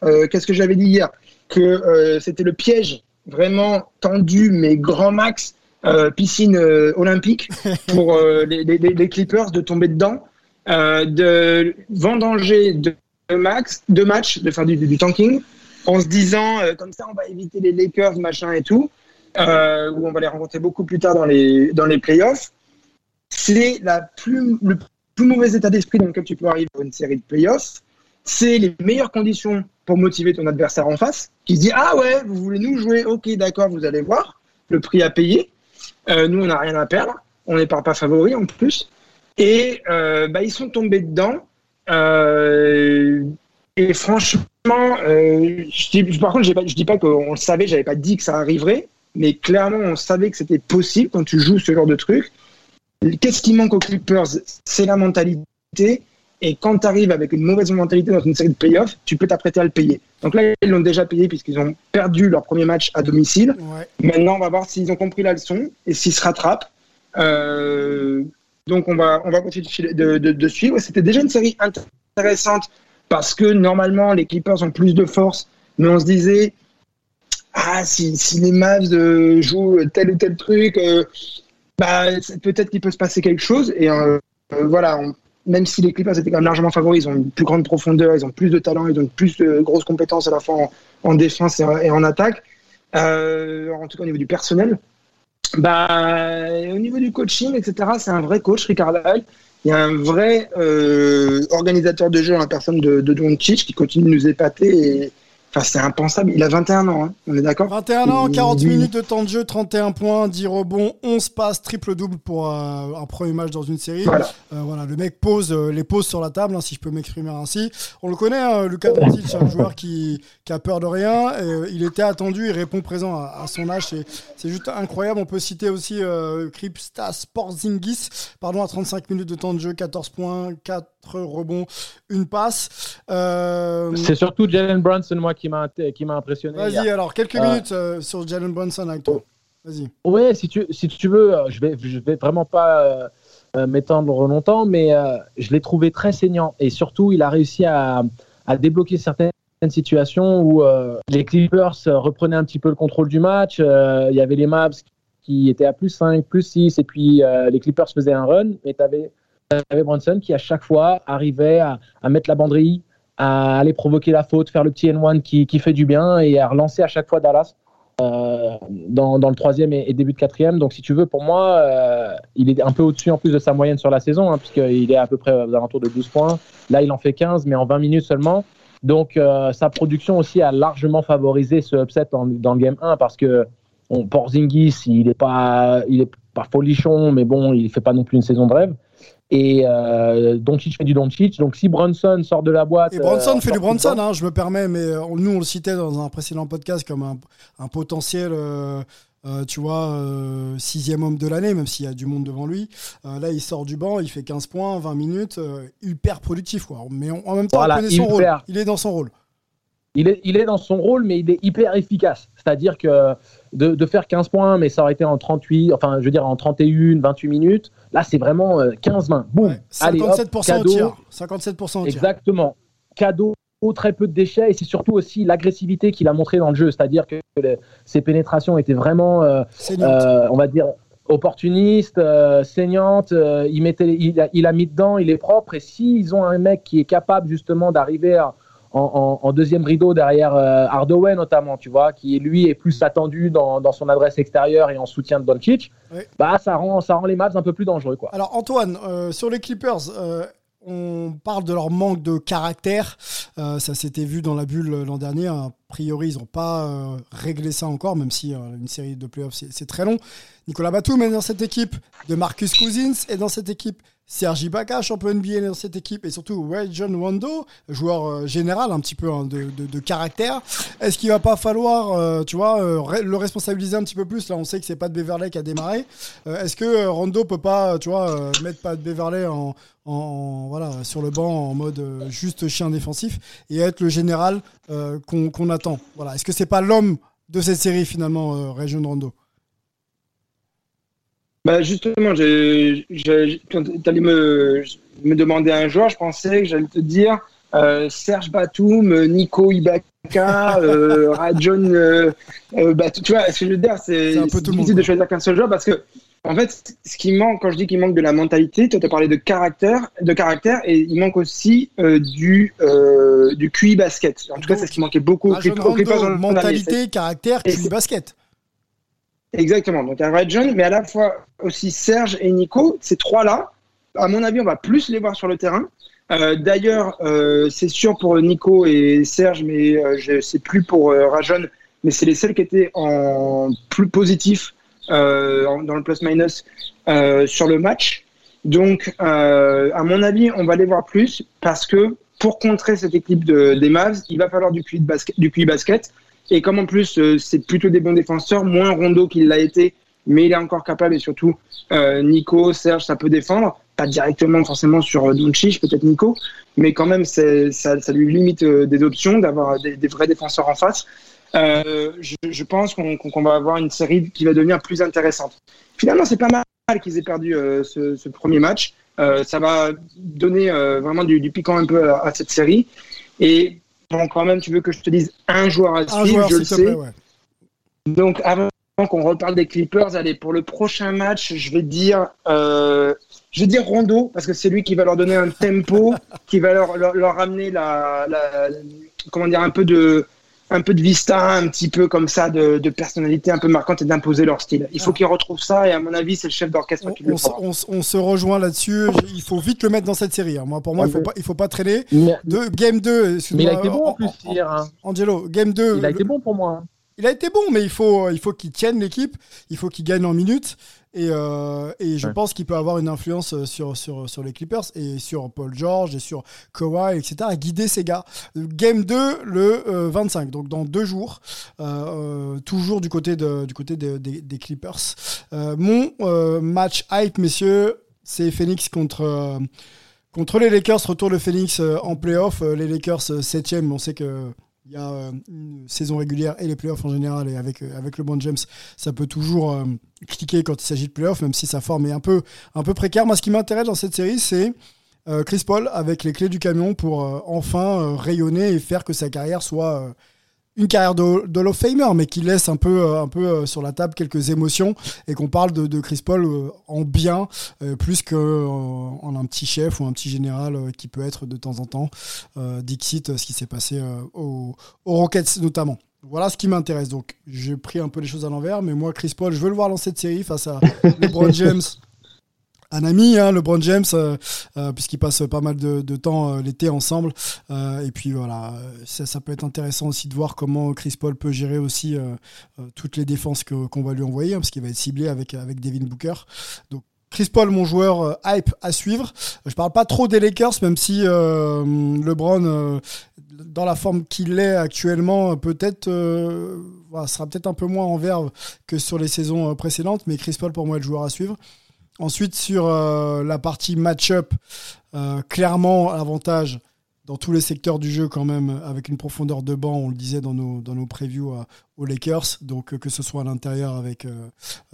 euh, qu'est-ce que j'avais dit hier? Que c'était le piège vraiment tendu, mais grand max, piscine olympique pour les, les- les Clippers de tomber dedans, de vendanger de max, de matchs, de faire du, du tanking, en se disant euh, comme ça on va éviter les Lakers machin et tout, euh, où on va les rencontrer beaucoup plus tard dans les dans les playoffs. C'est la plus le plus mauvais état d'esprit dans lequel tu peux arriver pour une série de playoffs. C'est les meilleures conditions pour motiver ton adversaire en face, qui se dit ah ouais vous voulez nous jouer, ok d'accord vous allez voir le prix à payer. Euh, nous on n'a rien à perdre, on n'est pas pas favori en plus. Et bah, ils sont tombés dedans. Euh, et franchement, euh, je dis, par contre, pas- je dis pas qu'on le savait, j'avais pas dit que ça arriverait, mais clairement, on savait que c'était possible quand tu joues ce genre de truc. Qu'est-ce qui manque aux Clippers C'est la mentalité. Et quand tu arrives avec une mauvaise mentalité dans une série de playoffs, tu peux t'apprêter à le payer. Donc là, ils l'ont déjà payé puisqu'ils ont perdu leur premier match à domicile. Ouais. Maintenant, on va voir s'ils ont compris la leçon et s'ils se rattrapent. Euh, donc, on va, on va continuer de, suivre. C'était déjà une série intéressante parce que normalement, les Clippers ont plus de force. Mais on se disait, ah, si, les Mavs euh, jouent tel ou tel truc, euh, bah, peut-être qu'il peut se passer quelque chose. Et euh, voilà, même si les Clippers étaient quand même largement favoris, ils ont une plus grande profondeur, ils ont plus de talent, ils ont plus de grosses compétences à la fois en, en défense et en, et en attaque. En tout cas au niveau du personnel. Bah, au niveau du coaching, etc., c'est un vrai coach, Rick Carlisle. Il y a un vrai euh, organisateur de jeu la personne de, de Doncic qui continue de nous épater. Et, enfin, c'est impensable. Il a 21 ans, hein, on est d'accord 21 ans, 40 Oui. minutes de temps de jeu, 31 points, 10 rebonds, 11 passes, triple-double pour euh, un premier match dans une série. Voilà. Euh, voilà, le mec pose euh, les poses sur la table, hein, si je peux m'exprimer ainsi. On le connaît, hein, Lucas Doncic, c'est un joueur qui, qui a peur de rien. Et, euh, il était attendu, il répond présent à, à son âge. C'est, c'est juste incroyable. On peut citer aussi euh, Kripstas Porzingis, pardon, à 35 minutes de temps de jeu, 14 points, 4 rebonds, une passe. Euh, C'est surtout Jalen Brunson, moi, qui qui m'a impressionné. Vas-y, alors, quelques Euh, minutes euh, sur Jalen Brunson avec toi. Vas-y. Ouais, si tu, si tu veux, euh, je vais, je vais vraiment pas m'étendre longtemps, mais je l'ai trouvé très saignant et surtout, il a réussi à, à débloquer certaines situations où les Clippers reprenaient un petit peu le contrôle du match. Il y avait les Mavs qui étaient à plus 5, plus 6, et puis les Clippers faisaient un run, mais tu avais avais Brunson qui à chaque fois arrivait à, à, mettre la banderie, à aller provoquer la faute, faire le petit N1 qui, qui fait du bien et à relancer à chaque fois Dallas. Euh, dans, dans, le troisième et, début de quatrième. Donc, si tu veux, pour moi, euh, il est un peu au-dessus en plus de sa moyenne sur la saison, hein, puisqu'il est à peu près aux alentours de 12 points. Là, il en fait 15, mais en 20 minutes seulement. Donc, euh, sa production aussi a largement favorisé ce upset dans, dans le game 1 parce que on, Porzingis, il n'est pas, pas folichon, mais bon, il fait pas non plus une saison de rêve. Et euh, Doncic fait du Doncic. Donc si Brunson sort de la boîte. Et Brunson euh, fait du Brunson, hein, je me permets, mais euh, nous on le citait dans un précédent podcast comme un, un potentiel. Euh, tu vois, euh, sixième homme de l'année, même s'il y a du monde devant lui. Euh, là, il sort du banc, il fait 15 points, 20 minutes, hyper productif. Quoi. Mais en même temps, voilà, il connaît son rôle. Il est dans son rôle. Il est, il est dans son rôle, mais il est hyper efficace. C'est-à-dire que de, de, faire 15 points, mais ça aurait été en 38, enfin, je veux dire en 31, 28 minutes. Là, c'est vraiment 15-20. Boum. Ouais, 57% Allez, hop, cadeau. au tir. 57% au tir. Exactement. Cadeau très peu de déchets et c'est surtout aussi l'agressivité qu'il a montré dans le jeu, c'est-à-dire que ses pénétrations étaient vraiment, euh, euh, on va dire, opportunistes, euh, saignantes. il, mettait, il a, il, a, mis dedans, il est propre et s'ils ont un mec qui est capable justement d'arriver en, en, en, deuxième rideau derrière Hardaway notamment, tu vois, qui lui est plus attendu dans, dans son adresse extérieure et en soutien de Doncic, oui. bah ça rend ça rend les matchs un peu plus dangereux quoi. Alors Antoine, sur les Clippers on parle de leur manque de caractère. Euh, ça s'était vu dans la bulle l'an dernier. A priori, ils n'ont pas euh, réglé ça encore, même si euh, une série de playoffs, c'est très long. Nicolas Batum est dans cette équipe, de Marcus Cousins est dans cette équipe, Sergi Ibaka, champion NBA dans cette équipe, et surtout John Wando, joueur euh, général un petit peu hein, de, caractère. Est-ce qu'il va pas falloir, tu vois, le responsabiliser un petit peu plus? Là, on sait que c'est pas de Beverley qui a démarré. Est-ce que Rondo peut pas, tu vois, mettre pas de Beverley en, en, voilà sur le banc en mode juste chien défensif et être le général qu'on qu attend Voilà. Est-ce que c'est pas l'homme de cette série finalement, Ray John Rondo? Bah justement, quand tu allais me, me demander un joueur, je pensais que j'allais te dire euh, Serge Batum, Nico Ibaka, euh, Rajon euh, euh, Batum. Tu vois, ce que je veux dire, c'est difficile de choisir qu'un seul joueur parce que, en fait, ce qui manque, quand je dis qu'il manque de la mentalité, toi, tu as parlé de caractère, de caractère et il manque aussi euh, du, euh, du QI basket. En tout cas, c'est ce qui manquait beaucoup. Rajon Rondo, mentalité, caractère, QI basket. Exactement. Donc un Red John, mais à la fois aussi Serge et Nico, ces trois-là, à mon avis, on va plus les voir sur le terrain. Euh, D'ailleurs, c'est sûr pour Nico et Serge, mais je sais plus pour Rajon, mais c'est les seuls qui étaient en plus positif dans le plus-minus euh, sur le match. Donc, à mon avis, on va les voir plus parce que pour contrer cette équipe de, des Mavs, il va falloir du QI basket. Du QI basket et comme en plus, euh, c'est plutôt des bons défenseurs, moins Rondo qu'il l'a été, mais il est encore capable et surtout euh, Nico, Serge, ça peut défendre. Pas directement forcément sur euh, peut-être Nico, mais quand même, ça, ça, lui limite euh, des options d'avoir des, des, vrais défenseurs en face. Euh, je, je, pense qu'on qu va avoir une série qui va devenir plus intéressante. Finalement, c'est pas mal qu'ils aient perdu euh, ce, ce, premier match. ça va donner vraiment du, du, piquant un peu à, à cette série. Et Bon, quand même, tu veux que je te dise un joueur à suivre, joueur, je le sais. Plaît, ouais. Donc, avant qu'on reparle des Clippers, allez, pour le prochain match, je vais dire, euh, je vais dire Rondo, parce que c'est lui qui va leur donner un tempo, qui va leur, leur, leur ramener la, la, comment dire, un peu de, un peu de vista, un petit peu comme ça, de, de personnalité un peu marquante et d'imposer leur style. Il faut ah. qu'ils retrouvent ça et à mon avis, c'est le chef d'orchestre qui le fera. On, on, se rejoint là-dessus. Il faut vite le mettre dans cette série. Hein. Moi, pour moi, il faut pas, il faut pas traîner. Mais, de, game 2, mais il a été bon en plus hier. Hein. Angelo, game 2. Il a été bon pour moi. Il a été bon, mais il faut, il faut qu'il tienne l'équipe. Il faut qu'il gagne en minutes. Et, euh, et je ouais. pense qu'il peut avoir une influence sur, sur, sur les Clippers et sur Paul George et sur Kawhi, etc., à guider ces gars. Game 2, le euh, 25, donc dans deux jours, euh, toujours du côté, de, du côté de, de, des Clippers. Euh, mon euh, match hype, messieurs, c'est Phoenix contre, contre les Lakers. Retour de Phoenix en playoff. Les Lakers 7 on sait que il y a euh, une saison régulière et les playoffs en général, et avec, euh, avec le bon James, ça peut toujours euh, cliquer quand il s'agit de playoffs, même si sa forme est un peu, un peu précaire. Moi, ce qui m'intéresse dans cette série, c'est Chris Paul avec les clés du camion pour enfin rayonner et faire que sa carrière soit une carrière de, de of Famer, mais qui laisse un peu, euh, un peu euh, sur la table quelques émotions et qu'on parle de, de Chris Paul euh, en bien, plus qu'en en un petit chef ou un petit général qui peut être de temps en temps. Dixit, ce qui s'est passé aux, aux Rockets notamment. Voilà ce qui m'intéresse. Donc, j'ai pris un peu les choses à l'envers, mais moi, Chris Paul, je veux le voir dans cette série face à LeBron James. Un ami, hein, LeBron James, euh, euh, puisqu'ils passent pas mal de, temps euh, l'été ensemble. Euh, et puis voilà, ça, peut être intéressant aussi de voir comment Chris Paul peut gérer aussi euh, toutes les défenses qu'on va lui envoyer, hein, parce qu'il va être ciblé avec, avec Devin Booker. Donc Chris Paul, mon joueur hype à suivre. Je parle pas trop des Lakers, même si LeBron, dans la forme qu'il est actuellement, peut-être sera peut-être un peu moins en verve que sur les saisons précédentes. Mais Chris Paul, pour moi, est le joueur à suivre. Ensuite, sur euh, la partie match-up, euh, clairement, avantage dans tous les secteurs du jeu quand même, avec une profondeur de banc, on le disait dans nos, dans nos previews euh, aux Lakers, donc que ce soit à l'intérieur avec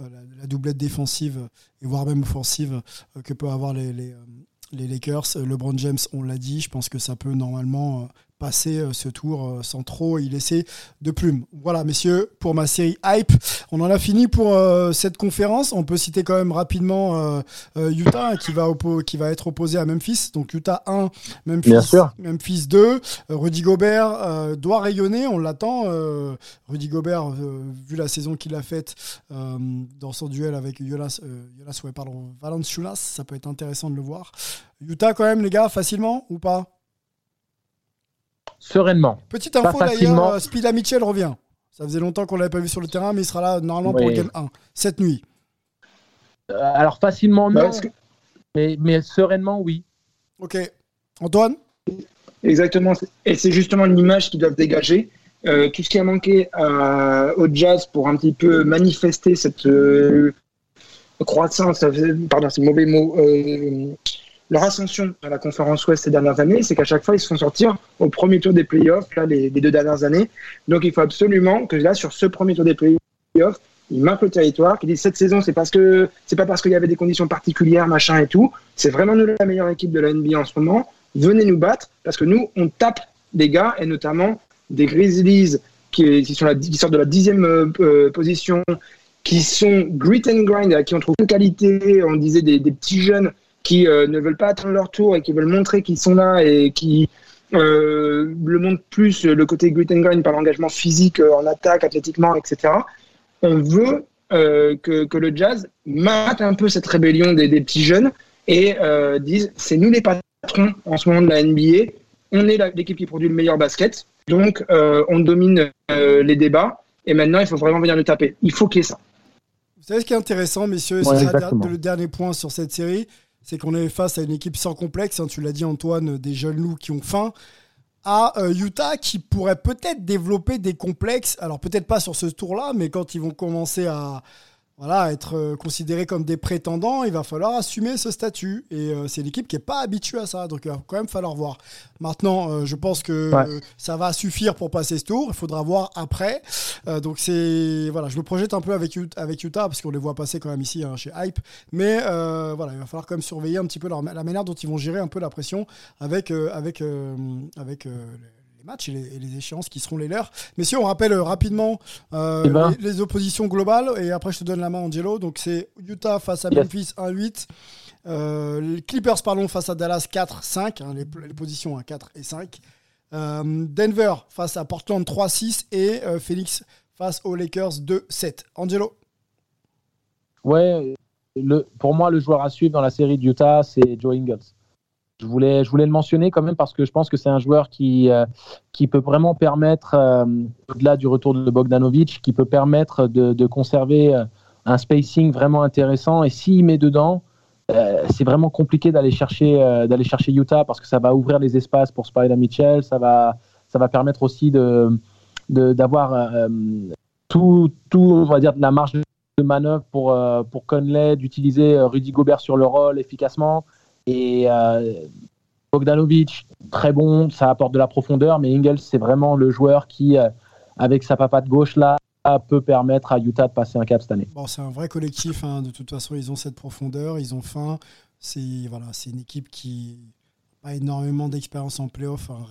la, doublette défensive et voire même offensive que peuvent avoir les, les, Lakers. LeBron James, on l'a dit, je pense que ça peut normalement passer euh, ce tour euh, sans trop y laisser de plumes. Voilà, messieurs, pour ma série Hype, on en a fini pour euh, cette conférence. On peut citer quand même rapidement euh, Utah hein, qui va, qui va être opposé à Memphis. Donc Utah 1, Memphis, Bien sûr. Memphis 2. Euh, Rudy Gobert euh, doit rayonner, on l'attend. Rudy Gobert, vu la saison qu'il a faite dans son duel avec euh, Jonas ouais, pardon, Valanciunas, ça peut être intéressant de le voir. Utah quand même, les gars, facilement ou pas? Sereinement. Petite info d'ailleurs, euh, Spida Mitchell revient. Ça faisait longtemps qu'on l'avait pas vu sur le terrain, mais il sera là normalement pour Oui. le game 1, cette nuit. Euh, alors facilement Bah, non, que- mais, mais sereinement oui. Ok. Antoine? Exactement. Et c'est justement l'image qu'ils doivent dégager. Euh, tout ce qui a manqué à- au jazz pour un petit peu manifester cette euh, croissance, pardon, c'est mauvais mot, euh, leur ascension à la conférence Ouest ces dernières années, c'est qu'à chaque fois, ils se font sortir au premier tour des playoffs, là, les, les deux dernières années. Donc, il faut absolument que là, sur ce premier tour des playoffs, ils marquent le territoire, qu'ils disent cette saison, c'est parce que c'est pas parce qu'il y avait des conditions particulières, machin et tout. C'est vraiment nous la meilleure équipe de la NBA en ce moment. Venez nous battre parce que nous, on tape des gars et notamment des Grizzlies qui, sortent de la dixième euh, euh, position, qui sont grit and grind, à qui on trouve une qualité. On disait des petits jeunes qui euh, ne veulent pas attendre leur tour et qui veulent montrer qu'ils sont là et qui euh, le montrent plus le côté grit and grind par l'engagement physique euh, en attaque, athlétiquement, etc. On veut euh, que, que le jazz mate un peu cette rébellion des, des petits jeunes et euh, disent c'est nous les patrons en ce moment de la NBA, on est l'équipe qui produit le meilleur basket, donc euh, on domine euh, les débats et maintenant il faut vraiment venir le taper. Il faut qu'il y ait ça. Vous savez ce qui est intéressant, messieurs, Ouais, c'est le dernier point sur cette série, c'est qu'on est face à une équipe sans complexe, hein, tu l'as dit Antoine, des jeunes loups qui ont faim, à euh, Utah qui pourrait peut-être développer des complexes, alors peut-être pas sur ce tour-là, mais quand ils vont commencer à voilà, être euh, considérés comme des prétendants, il va falloir assumer ce statut. Et euh, c'est l'équipe qui n'est pas habituée à ça, donc il va quand même falloir voir. Maintenant, euh, je pense que Ouais. euh, ça va suffire pour passer ce tour, il faudra voir après. Euh, donc c'est voilà, je me projette un peu avec Utah, avec Utah parce qu'on les voit passer quand même ici hein, chez Hype, mais euh, voilà, il va falloir quand même surveiller un petit peu leur- la manière dont ils vont gérer un peu la pression avec euh, avec euh, avec euh, les matchs et les, et les échéances qui seront les leurs. Messieurs, on rappelle euh, rapidement euh, Eh ben. les, les oppositions globales et après je te donne la main Angelo. Donc c'est Utah face à. Memphis 1-8. Euh, les Clippers pardon, face à Dallas 4-5, hein, les, les positions à 4 et 5. Euh, Denver face à Portland 3-6 et Phoenix face aux Lakers 2-7. Angelo Ouais, le, pour moi, le joueur à suivre dans la série d'Utah, c'est Joe Ingles. Je voulais, le mentionner quand même parce que je pense que c'est un joueur qui, euh, peut vraiment permettre, euh, au-delà du retour de Bogdanovic, qui peut permettre de, conserver euh, un spacing vraiment intéressant. Et s'il met dedans, c'est vraiment compliqué d'aller chercher, Utah parce que ça va ouvrir les espaces pour Spider Mitchell. Ça va, permettre aussi d'avoir de la marge de manœuvre pour, Conley, d'utiliser Rudy Gobert sur le rôle efficacement. Et euh, Bogdanovic, très bon, ça apporte de la profondeur, mais Ingles, c'est vraiment le joueur qui, euh, avec sa papate gauche là, peut permettre à Utah de passer un cap cette année. Bon, c'est un vrai collectif. hein. De toute façon, ils ont cette profondeur, ils ont faim. C'est voilà, une équipe qui n'a pas énormément d'expérience en playoff. hein.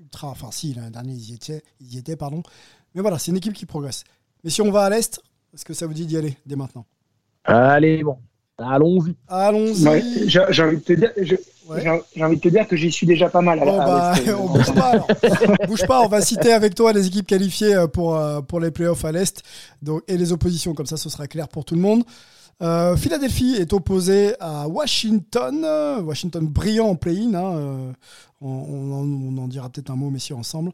ultra. Enfin, si, l'année dernière, ils y étaient, ils y étaient pardon. Mais voilà, c'est une équipe qui progresse. Mais si on va à l'Est, est-ce que ça vous dit d'y aller dès maintenant? Allez, bon. Allons-y. Allons-y. Ouais, j'ai j'ai envie de te dire, je- Ouais. j'ai j'ai envie de te dire que j'y suis déjà pas mal. à la- Bon, à bah, l'Est. on bouge pas alors. bouge pas, on va citer avec toi les équipes qualifiées euh, pour, euh, pour les playoffs à l'Est donc, et les oppositions, comme ça ce sera clair pour tout le monde. Euh, Philadelphie est opposé à Washington. Washington brillant en play-in. hein, euh, on, en, dira peut-être un mot, messieurs, ensemble.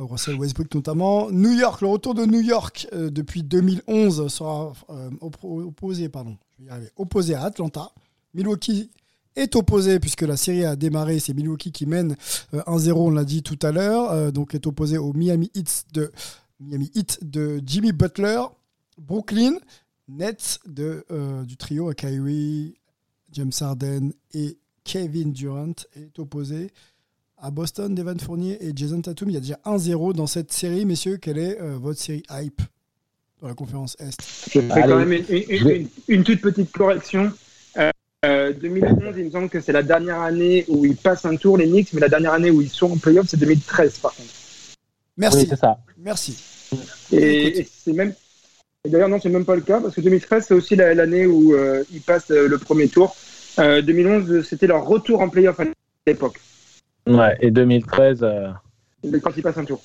Euh, Russell Westbrook notamment. New York, le retour de New York euh, depuis 2011 sera oppo- opposé, pardon, opposé à Atlanta. Milwaukee est opposé, puisque la série a démarré, c'est Milwaukee qui mène euh, 1-0, on l'a dit tout à l'heure, donc est opposé au Miami Heat de, Miami Heat de Jimmy Butler, Brooklyn, Nets de, euh, du trio à Kyrie, James Harden et Kevin Durant est opposé à Boston, Devin Fournier et Jason Tatum. Il y a déjà 1-0 dans cette série, messieurs. Quelle est euh, votre série hype dans la conférence Est? Je fais Allez. quand même une, une- Je vais- une- une toute petite correction. Euh, euh, 2011, il me semble que c'est la dernière année où ils passent un tour, les Knicks, mais la dernière année où ils sont en playoff, c'est 2013 par contre. Merci. Oui, c'est ça. Merci. Et, et c'est même. Et D'ailleurs, non, c'est même pas le cas, parce que 2013, c'est aussi la- l'année où euh, ils passent euh, le premier tour. Euh, 2011, c'était leur retour en playoff à l'époque, Ouais, et 2013. euh, quand ils passent un tour.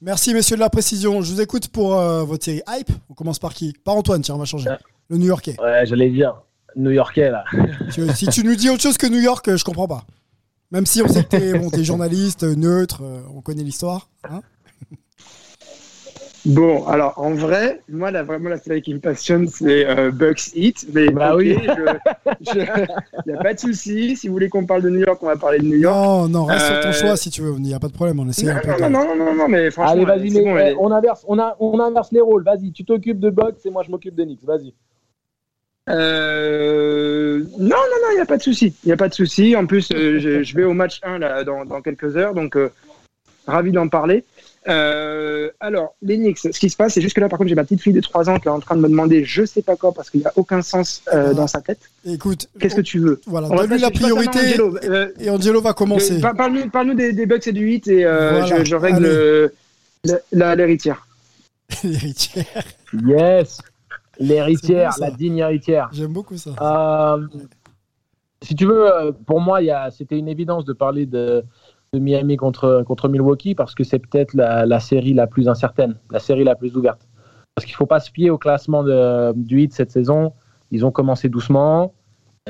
Merci, messieurs, de la précision. Je vous écoute pour euh, votre série hype. On commence par qui? Par Antoine, tiens, on va changer. Ah. Le New Yorkais. Ouais, j'allais dire. New-Yorkais, là. Tu- si tu nous dis autre chose que New York, euh, je comprends pas. Même si on sait que t'es bon, journaliste, euh, neutre, euh, on connaît l'histoire. hein? Bon, alors en vrai, moi, la, vraiment, la série qui me passionne, c'est euh, Bucks Heat. Mais Bah ok, oui. il n'y a pas de souci. Si vous voulez qu'on parle de New York, on va parler de New York. non, non, reste sur ton Euh, choix si tu veux. Il n'y a pas de problème. On essaie Non, un peu. non, de- non, non, non, non, mais franchement, Allez, vas-y, bon, on, inverse, on, a, on inverse les rôles. Vas-y, tu t'occupes de Bucks et moi je m'occupe de Knicks. Vas-y. Euh, Non, non, non, il n'y a pas de souci. Il n'y a pas de souci. En plus, euh, je, je vais au match 1 là, dans, dans quelques heures, donc euh, ravi d'en parler. Euh, alors, Knicks, ce qui se passe, c'est juste que là, par contre, j'ai ma petite fille de 3 ans qui est en train de me demander je sais pas quoi parce qu'il n'y a aucun sens euh, dans sa tête. Écoute, Qu'est-ce que tu veux? voilà, On donne-lui la priorité Angelo. Euh, et Angelo va commencer. Par- Parle-nous parle des, des Bucks et du 8 et euh, Voilà, je, je règle l'héritière. L'héritière. Yes L'héritière, la digne héritière. J'aime beaucoup ça. Euh, si tu veux, pour moi, c'était une évidence de parler de, de Miami contre, contre Milwaukee parce que c'est peut-être la, la série la plus incertaine, la série la plus ouverte. Parce qu'il ne faut pas se fier au classement de, du Heat cette saison. Ils ont commencé doucement.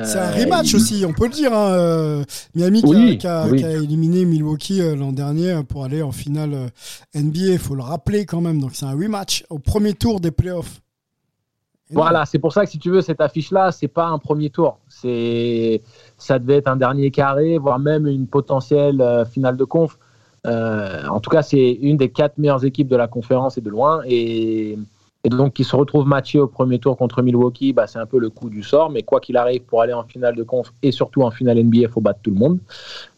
C'est un Euh, rematch aussi, on peut le dire. hein, euh, Miami qui, Oui, a, qui a- oui. qui a éliminé Milwaukee euh, l'an dernier pour aller en finale NBA, il faut le rappeler quand même. Donc c'est un rematch au premier tour des playoffs. Énorme. Voilà, c'est pour ça que si tu veux, cette affiche-là, c'est pas un premier tour. C'est, ça devait être un dernier carré, voire même une potentielle euh, finale de conf. Euh, en tout cas, c'est une des quatre meilleures équipes de la conférence et de loin. Et, et donc, qui se retrouve matché au premier tour contre Milwaukee, bah, c'est un peu le coup du sort. Mais quoi qu'il arrive, pour aller en finale de conf et surtout en finale NBA, il faut battre tout le monde.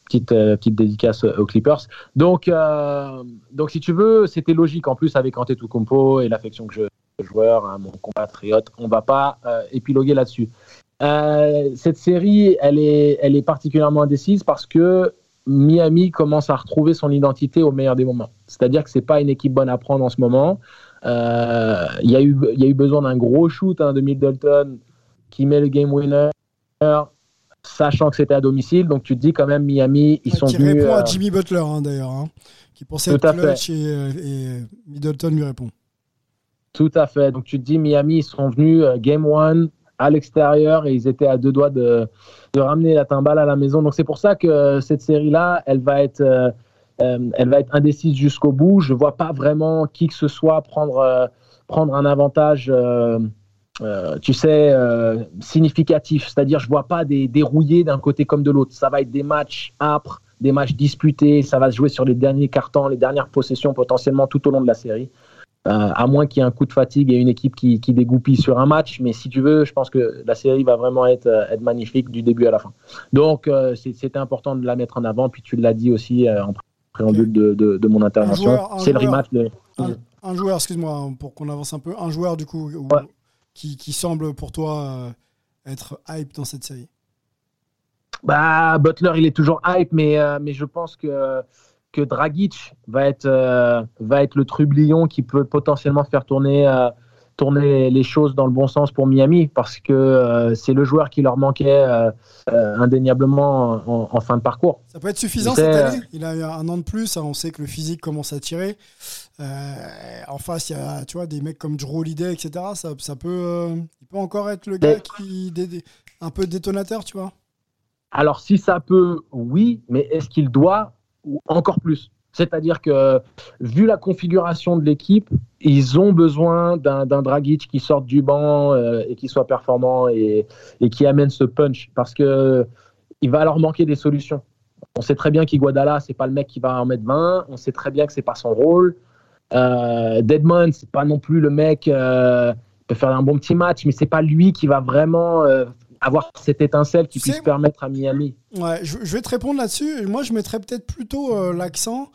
Petite, euh, petite dédicace aux Clippers. Donc, euh, donc, si tu veux, c'était logique en plus avec Antetokounmpo et l'affection que je joueur, hein, mon compatriote. On va pas euh, épiloguer là-dessus. Euh, cette série, elle est, elle est particulièrement indécise parce que Miami commence à retrouver son identité au meilleur des moments. C'est-à-dire que c'est pas une équipe bonne à prendre en ce moment. Euh, Il y, a eu- il y a eu besoin d'un gros shoot hein, de Middleton qui met le game winner, sachant que c'était à domicile. Donc tu te dis quand même Miami, ils sont qui venus. répond euh, à Jimmy Butler hein, d'ailleurs, hein, qui pensait être clutch et, euh, et Middleton lui répond. Tout à fait. Donc tu te dis, Miami, ils sont venus euh, game one à l'extérieur et ils étaient à deux doigts de, ramener la timbale à la maison. Donc c'est pour ça que euh, cette série-là, elle va être, euh, elle va être indécise jusqu'au bout. Je vois pas vraiment qui que ce soit prendre, prendre un avantage. tu sais, significatif. C'est-à-dire, je vois pas des dérouillés d'un côté comme de l'autre. Ça va être des matchs âpres, des matchs disputés. Ça va se jouer sur les derniers cartons, les dernières possessions potentiellement tout au long de la série. Euh, à moins qu'il y ait un coup de fatigue et une équipe qui, qui dégoupille sur un match. Mais si tu veux, je pense que la série va vraiment être, euh, être magnifique du début à la fin. Donc, euh, c'est- c'était important de la mettre en avant. Puis tu l'as dit aussi euh, en préambule de, de, de mon intervention. C'est le rematch. de- Un, un joueur, excuse-moi, hein, pour qu'on avance un peu, un joueur du coup Ouais. qui, qui semble pour toi être hype dans cette série? Bah, Butler, il est toujours hype, mais, mais je pense que que Dragic va être, euh, va être le trublion qui peut potentiellement faire tourner, euh, tourner les choses dans le bon sens pour Miami parce que euh, c'est le joueur qui leur manquait indéniablement en, en fin de parcours. Ça peut être suffisant cette année. Il a eu un an de plus. hein, On sait que le physique commence à tirer. En face, il y a tu vois, des mecs comme Drew Holiday, etc. Ça, ça peut, il peut encore être le gars qui dé- un peu détonateur, tu vois. Alors, si ça peut, oui, mais est-ce qu'il doit ou encore plus C'est-à-dire que, vu la configuration de l'équipe, ils ont besoin d'un Dragic qui sorte du banc euh, et qui soit performant et, et qui amène ce punch parce que il va leur manquer des solutions. On sait très bien qu'Iguadala, c'est pas le mec qui va en mettre 20. On sait très bien que c'est pas son rôle. Euh, Deadman, c'est pas non plus le mec. euh, peut faire un bon petit match, mais c'est pas lui qui va vraiment euh, avoir cette étincelle qui puisse permettre à Miami. Ouais, je, je vais te répondre là-dessus. Moi, je mettrais peut-être plutôt euh, l'accent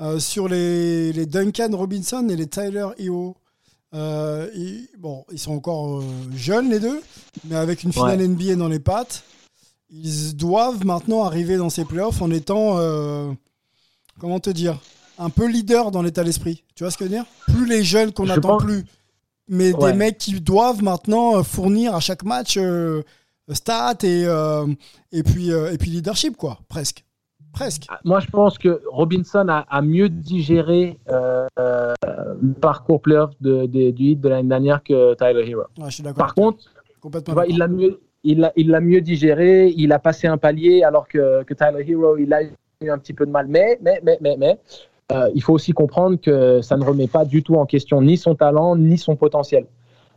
euh, sur les, les Duncan Robinson et les Tyler Hero. Euh, ils- bon, ils sont encore euh, jeunes les deux, mais avec une finale Ouais. NBA dans les pattes, ils doivent maintenant arriver dans ces playoffs en étant, comment te dire, un peu leader dans l'état d'esprit. Tu vois ce que je veux dire? Plus les jeunes qu'on n'attend pense- plus, mais Ouais. des mecs qui doivent maintenant fournir à chaque match euh, stats et, euh, et, puis, euh, et puis leadership, quoi, presque. Presque. Moi, je pense que Robinson a, a mieux digéré euh, le parcours playoff de, de- du hit de l'année dernière que Tyler Hero. Ouais, je suis d'accord. Par contre, vois, il l'a mieux, il l'a, il l'a mieux digéré, il a passé un palier, alors que, que Tyler Hero, il a eu un petit peu de mal. Mais, mais, mais, mais, mais il faut aussi comprendre que ça ne remet pas du tout en question ni son talent, ni son potentiel.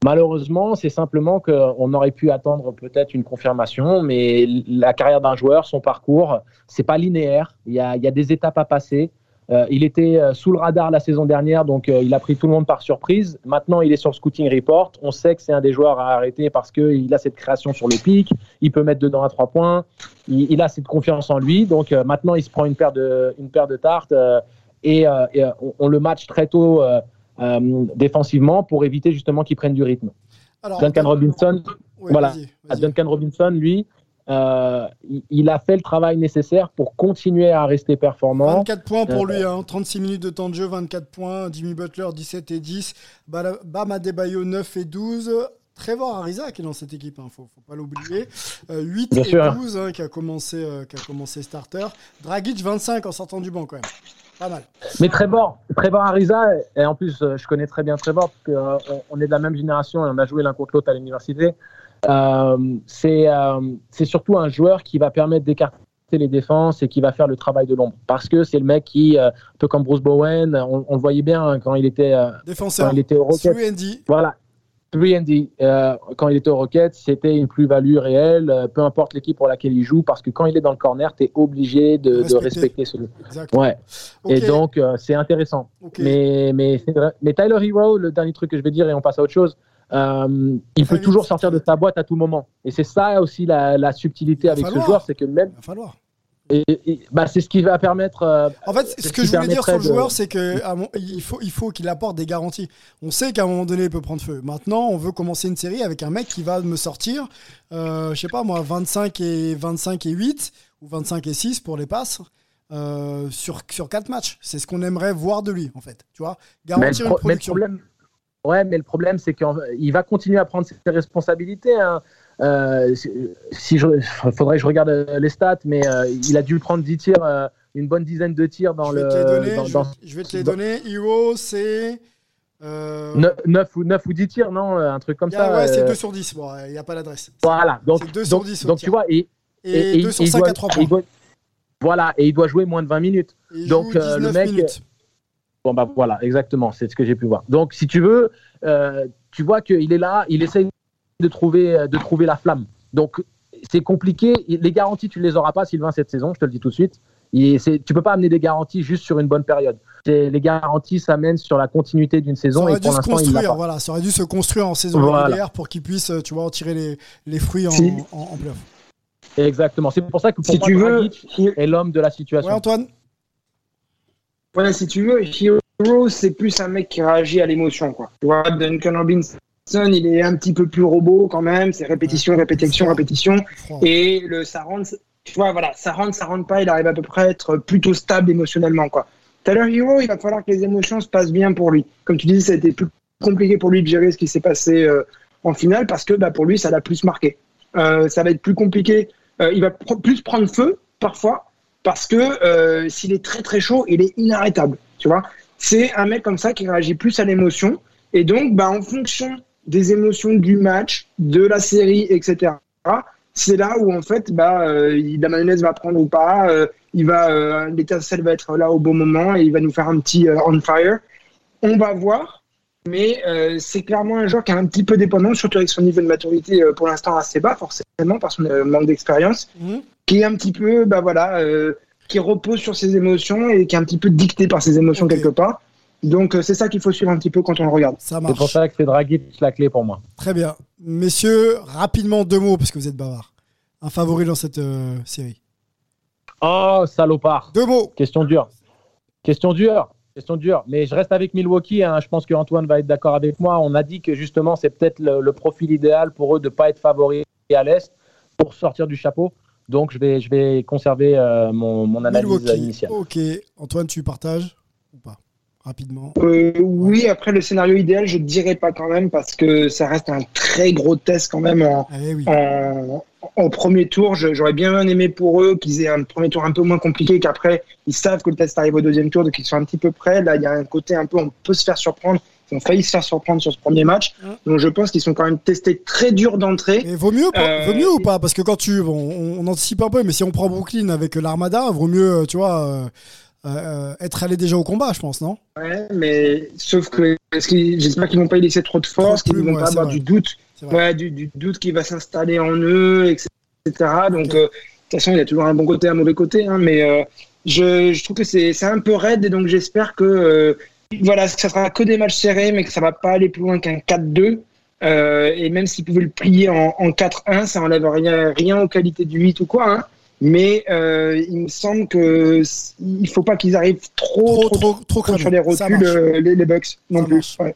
Malheureusement, c'est simplement qu'on aurait pu attendre peut-être une confirmation, mais la carrière d'un joueur, son parcours, c'est pas linéaire. Il y a, des étapes à passer. Euh, il était euh, sous le radar la saison dernière, donc euh, il a pris tout le monde par surprise. Maintenant, il est sur scouting report. On sait que c'est un des joueurs à arrêter parce qu'il a cette création sur le pic. Il peut mettre dedans à trois points. Il, a cette confiance en lui. Donc maintenant, il se prend une paire de, une paire de tartes et, on, le match très tôt défensivement pour éviter justement qu'il prenne du rythme. Alors, Duncan Robinson, Ouais, voilà. À vas-y. Duncan Robinson, lui, euh, il, a fait le travail nécessaire pour continuer à rester performant. 24 points pour Euh, lui, hein. 36 minutes de temps de jeu, 24 points. Jimmy Butler, 17 et 10. Bala- Bam Adebayo, 9 et 12. Trevor Ariza qui est dans cette équipe, il faut, faut pas l'oublier. Euh, 8 Bien et sûr. 12 hein, qui, a commencé, euh, qui a commencé starter. Dragic, 25 en sortant du banc quand même. Pas mal. Mais Trevor, Trevor Ariza, et en plus, euh, je connais très bien Trevor parce qu'on on est de la même génération et on a joué l'un contre l'autre à l'université. Euh, c'est euh, surtout un joueur qui va permettre d'écarter les défenses et qui va faire le travail de l'ombre. Parce que c'est le mec qui, euh, un peu comme Bruce Bowen, on, on le voyait bien hein, quand il était, euh, Défenseur. quand il était au Rockets. 3 Voilà. 3D, euh, quand il était au Rockets, c'était une plus-value réelle, euh, peu importe l'équipe pour laquelle il joue, parce que quand il est dans le corner, tu es obligé de, de Respecter. respecter ce. Exact. Ouais. Et donc, euh, c'est intéressant. Mais, mais, mais Tyler Hero, le dernier truc que je vais dire, et on passe à autre chose, il peut toujours sortir de sa boîte à tout moment. Et c'est ça aussi la, la subtilité avec falloir. ce joueur, c'est que même. Il va falloir. Et, et- bah, c'est ce qui va permettre. euh, En fait, ce ce que je voulais dire sur le de- joueur, c'est que à mon- il faut, il faut qu'il apporte des garanties. On sait qu'à un moment donné, il peut prendre feu. Maintenant, on veut commencer une série avec un mec qui va me sortir, euh, je sais pas moi, 25 et 25 et 8 ou 25 et 6 pour les passes. euh, sur, sur 4 matchs. C'est ce qu'on aimerait voir de lui, en fait. Tu vois Mais le, Garantir une mais le production. problème, ouais, mais le problème, c'est qu'il va continuer à prendre ses responsabilités. hein. Euh, si je, faudrait que je regarde euh, les stats, mais euh, il a dû prendre 10 tirs, une bonne dizaine de tirs dans je vais le. te les donner. dans- je, dans- vais, je vais te les dans- donner. Hero, c'est. euh, 9, ou, 9 ou 10 tirs, non Un truc comme il y a- ça. ouais, c'est euh, 2 sur 10. Bon, il n'y a pas l'adresse. Voilà, donc, C'est deux sur donc, 10 au donc tu vois, et, Et, 2 sur il 5 doit- à 3 il points. doit- voilà, et il doit jouer moins de 20 minutes. Et il donc, euh, le 19 mec- minutes. Bon, bah voilà, exactement, c'est ce que j'ai pu voir. Donc, si tu veux, euh, tu vois qu'il est là, il essaye de trouver, de trouver la flamme. Donc, c'est compliqué. Les garanties, tu ne les auras pas, Sylvain, cette saison, je te le dis tout de suite. Et c'est- tu peux pas amener des garanties juste sur une bonne période. Les garanties, ça mène sur la continuité d'une Ça saison aurait et dû pour se construire, pas. voilà, ça aurait dû se construire en saison Voilà. régulière pour qu'il puisse, euh, tu vois, en tirer les, les fruits en, Si. en, en playoff. Exactement. C'est pour ça que pour Si moi, tu veux, Dragic est l'homme de la situation. Ouais, Antoine Ouais, si tu veux, Hero, c'est plus un mec qui réagit à l'émotion, quoi. Tu vois, Duncan Robinson, il est un petit peu plus robot quand même, c'est répétition, répétition, répétition. Et le, ça rentre, tu vois, voilà, ça rentre, ça rentre pas, il arrive à peu près à être plutôt stable émotionnellement, quoi. Tyler Hero, il va falloir que les émotions se passent bien pour lui. Comme tu dis, ça a été plus compliqué pour lui de gérer ce qui s'est passé euh, en finale parce que bah, pour lui, ça l'a plus marqué. Euh, ça va être plus compliqué. Euh, il va pr- plus prendre feu parfois parce que euh, s'il est très très chaud, il est inarrêtable. Tu vois, c'est un mec comme ça qui réagit plus à l'émotion et donc, bah, en fonction des émotions du match, de la série, etc. C'est là où en fait, bah, euh, la mayonnaise va prendre ou pas. euh, il va, euh, l'étincelle va être là au bon moment et il va nous faire un petit euh, on fire. On va voir, mais c'est clairement un joueur qui est un petit peu dépendant, surtout avec son niveau de maturité pour l'instant assez bas, forcément par son manque d'expérience, Mhm. qui est un petit peu, bah voilà, qui repose sur ses émotions et qui est un petit peu dicté par ses émotions quelque part. Donc euh, c'est ça qu'il faut suivre un petit peu quand on le regarde. Ça C'est pour ça que c'est Dragic la clé pour moi. Très bien. Messieurs, rapidement deux mots parce que vous êtes bavards. Un favori dans cette euh, série. Oh, salopard. Deux mots. Question dure. Question dure. Question dure. Mais je reste avec Milwaukee. hein. Je pense que Antoine va être d'accord avec moi. On a dit que justement, c'est peut-être le, le profil idéal pour eux de ne pas être favoris à l'Est pour sortir du chapeau. Donc, je vais, je vais conserver euh, mon, mon analyse Milwaukee. initiale. Ok. Antoine, tu partages ou pas? Rapidement. Euh, oui, après le scénario idéal, je dirais pas quand même parce que ça reste un très gros test quand même en, Eh oui. en, en premier tour. J'aurais bien aimé pour eux qu'ils aient un premier tour un peu moins compliqué qu'après ils savent que le test arrive au deuxième tour, donc ils sont un petit peu prêts. Là, il y a un côté un peu, on peut se faire surprendre. Ils ont failli se faire surprendre sur ce premier match, donc je pense qu'ils sont quand même testés très dur d'entrée. Et vaut mieux, Euh, vaut mieux ou pas? Parce que quand tu, bon, on, on anticipe un peu, mais si on prend Brooklyn avec l'Armada, vaut mieux, euh, tu vois, euh, être allé déjà au combat, je pense, non Ouais, mais sauf que qu'ils- j'espère qu'ils vont pas y laisser trop de force, qu'ils vont pas avoir vrai. du doute, ouais, du, du doute qui va s'installer en eux, etc. Donc, euh, de toute façon, il y a toujours un bon côté un mauvais côté, hein, mais euh, je, je trouve que c'est un peu raide et donc j'espère que voilà, que ça sera que des matchs serrés, mais que ça va pas aller plus loin qu'un 4-2. Euh, et même s'ils pouvaient le plier en, en 4-1, ça enlève rien, rien aux qualités du 8 ou quoi. Hein. Mais euh, il me semble que il faut pas qu'ils arrivent trop, Trop, trop, trop, trop sur les marche. euh, les, les Bucks non Ça plus. Ouais.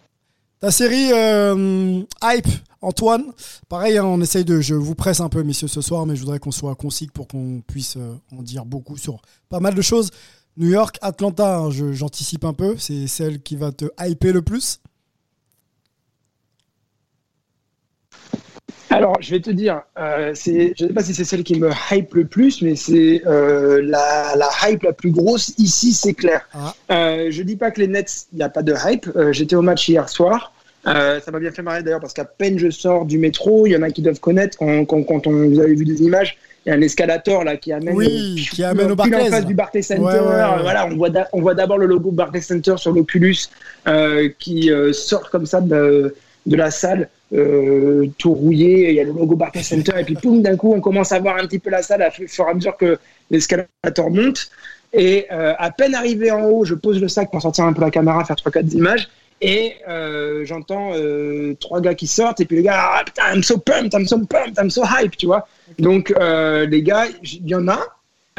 Ta série euh, Hype, Antoine, pareil, hein, on essaye de. Je vous presse un peu, messieurs, ce soir, mais je voudrais qu'on soit concis pour qu'on puisse en dire beaucoup sur pas mal de choses. New York, Atlanta, hein, je- j'anticipe un peu, c'est celle qui va te hyper le plus. Alors, je vais te dire, euh, c'est, je ne sais pas si c'est celle qui me hype le plus, mais c'est euh, la, la hype la plus grosse ici, c'est clair. Ah. Euh, je dis pas que les Nets, il n'y a pas de hype. Euh, j'étais au match hier soir. Euh, ça m'a bien fait marrer d'ailleurs parce qu'à peine je sors du métro, il y en a qui doivent connaître quand, quand, quand on, vous avez vu des images. Il y a un escalator là qui amène, Oui, qui amène au pile en Barclays, face du Barclays Center. Ouais, ouais, ouais. Voilà, on voit, d'a- on voit d'abord le logo Barclays Center sur l'Oculus euh, qui euh, sort comme ça de, de la salle, euh, tout rouillé. Il y a le logo Barclays Center et puis poum, d'un coup, on commence à voir un petit peu la salle fu- fur et à mesure que l'escalator monte. Et euh, à peine arrivé en haut, je pose le sac pour sortir un peu la caméra, faire 3-4 images. Et euh, j'entends euh, trois gars qui sortent, et puis les gars, ah, putain, I'm so pumped, I'm so pumped, I'm so hype, tu vois. Donc, euh, les gars, il y en a,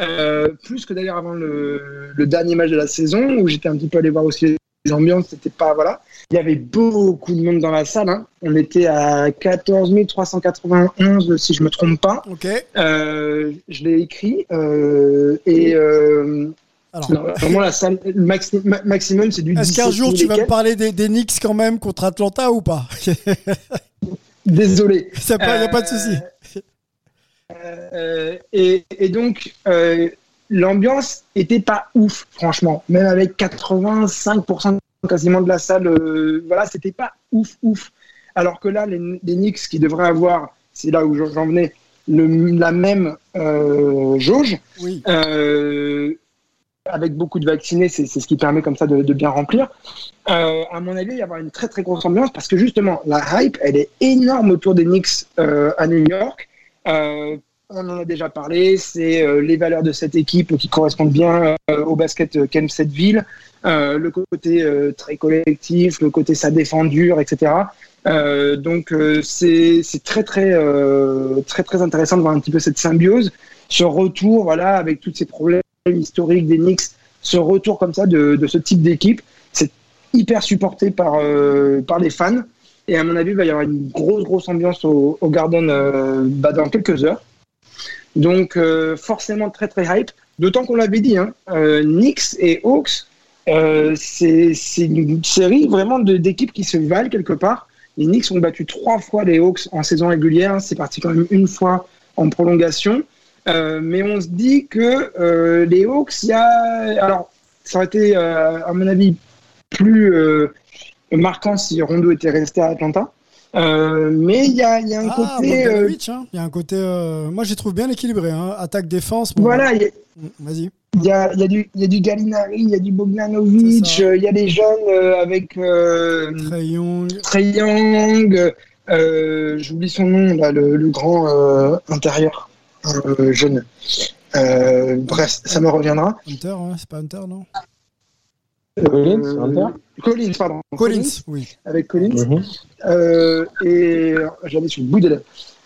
euh, plus que d'ailleurs avant le, le dernier match de la saison, où j'étais un petit peu allé voir aussi ambiances, c'était pas, voilà. Il y avait beaucoup de monde dans la salle, hein. on était à 14 391, si je me trompe pas. Ok. Euh, je l'ai écrit, euh, et euh, Alors, non, vraiment la salle, le maxi- ma- maximum, c'est du est-ce qu'un 17 jour 000 tu vas me parler des, des Knicks quand même contre Atlanta ou pas? Désolé. Il n'y a pas de souci. Euh, et, et donc, euh, l'ambiance était pas ouf, franchement. Même avec 85% quasiment de la salle, euh, voilà, c'était pas ouf, ouf. Alors que là, les, les Knicks qui devraient avoir, c'est là où j'en venais, le, la même euh, jauge, Oui. euh, avec beaucoup de vaccinés, c'est ce qui permet comme ça de, de bien remplir. Euh, à mon avis, il va y avoir une très très grosse ambiance parce que justement, la hype, elle est énorme autour des Knicks à New York. On en a déjà parlé, c'est euh, les valeurs de cette équipe qui correspondent bien euh, au basket euh, qu'aime cette ville, le côté très collectif, le côté ça défend dur, etc. Donc c'est très très très très intéressant de voir un petit peu cette symbiose, ce retour, voilà, avec tous ces problèmes historiques des Knicks, ce retour comme ça de, ce type d'équipe, c'est hyper supporté par par les fans. Et à mon avis, il va y avoir une grosse, grosse ambiance au, Garden bah, dans quelques heures. Donc euh, forcément très très hype. D'autant qu'on l'avait dit, hein, euh, Knicks et Hawks, euh, c'est une série vraiment d'équipes qui se valent quelque part. Les Knicks ont battu trois fois les Hawks en saison régulière. C'est parti quand même une fois en prolongation. Mais on se dit que les Hawks, il y a. Alors, ça aurait été, à mon avis, plus marquant si Rondo était resté à Atlanta. Euh, mais il y a, y a un Ah, côté. euh, hein. Il y a un côté. euh, moi, j'y trouve bien équilibré. Hein. Attaque-défense. bon, voilà, mm, Vas-y. il y a, il y a du, il y a du Gallinari, il y a du Bogdanovic, il y a des jeunes avec Trey Young. Trey Young, j'oublie son nom, là, le, le grand intérieur jeune. Bref, ça me reviendra. Hunter, ouais, c'est pas Hunter, non? Collins, Euh, Hunter Collins, pardon. Collins, oui. avec Collins. Euh, et j'allais sur le bout.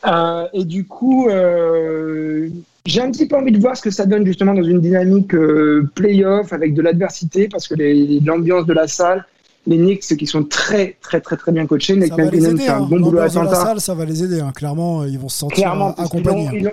Euh, et du coup, euh, j'ai un petit peu envie de voir ce que ça donne justement dans une dynamique euh, playoff avec de l'adversité parce que l'ambiance de la salle, les Knicks qui sont très très très très bien coachés, Nick Ça va les McMillan aider. fait un hein. bon boulot à de Atlanta. salle, ça va les aider. hein. Clairement, ils vont se sentir Clairement, euh, accompagnés. l'ont- ils l'ont-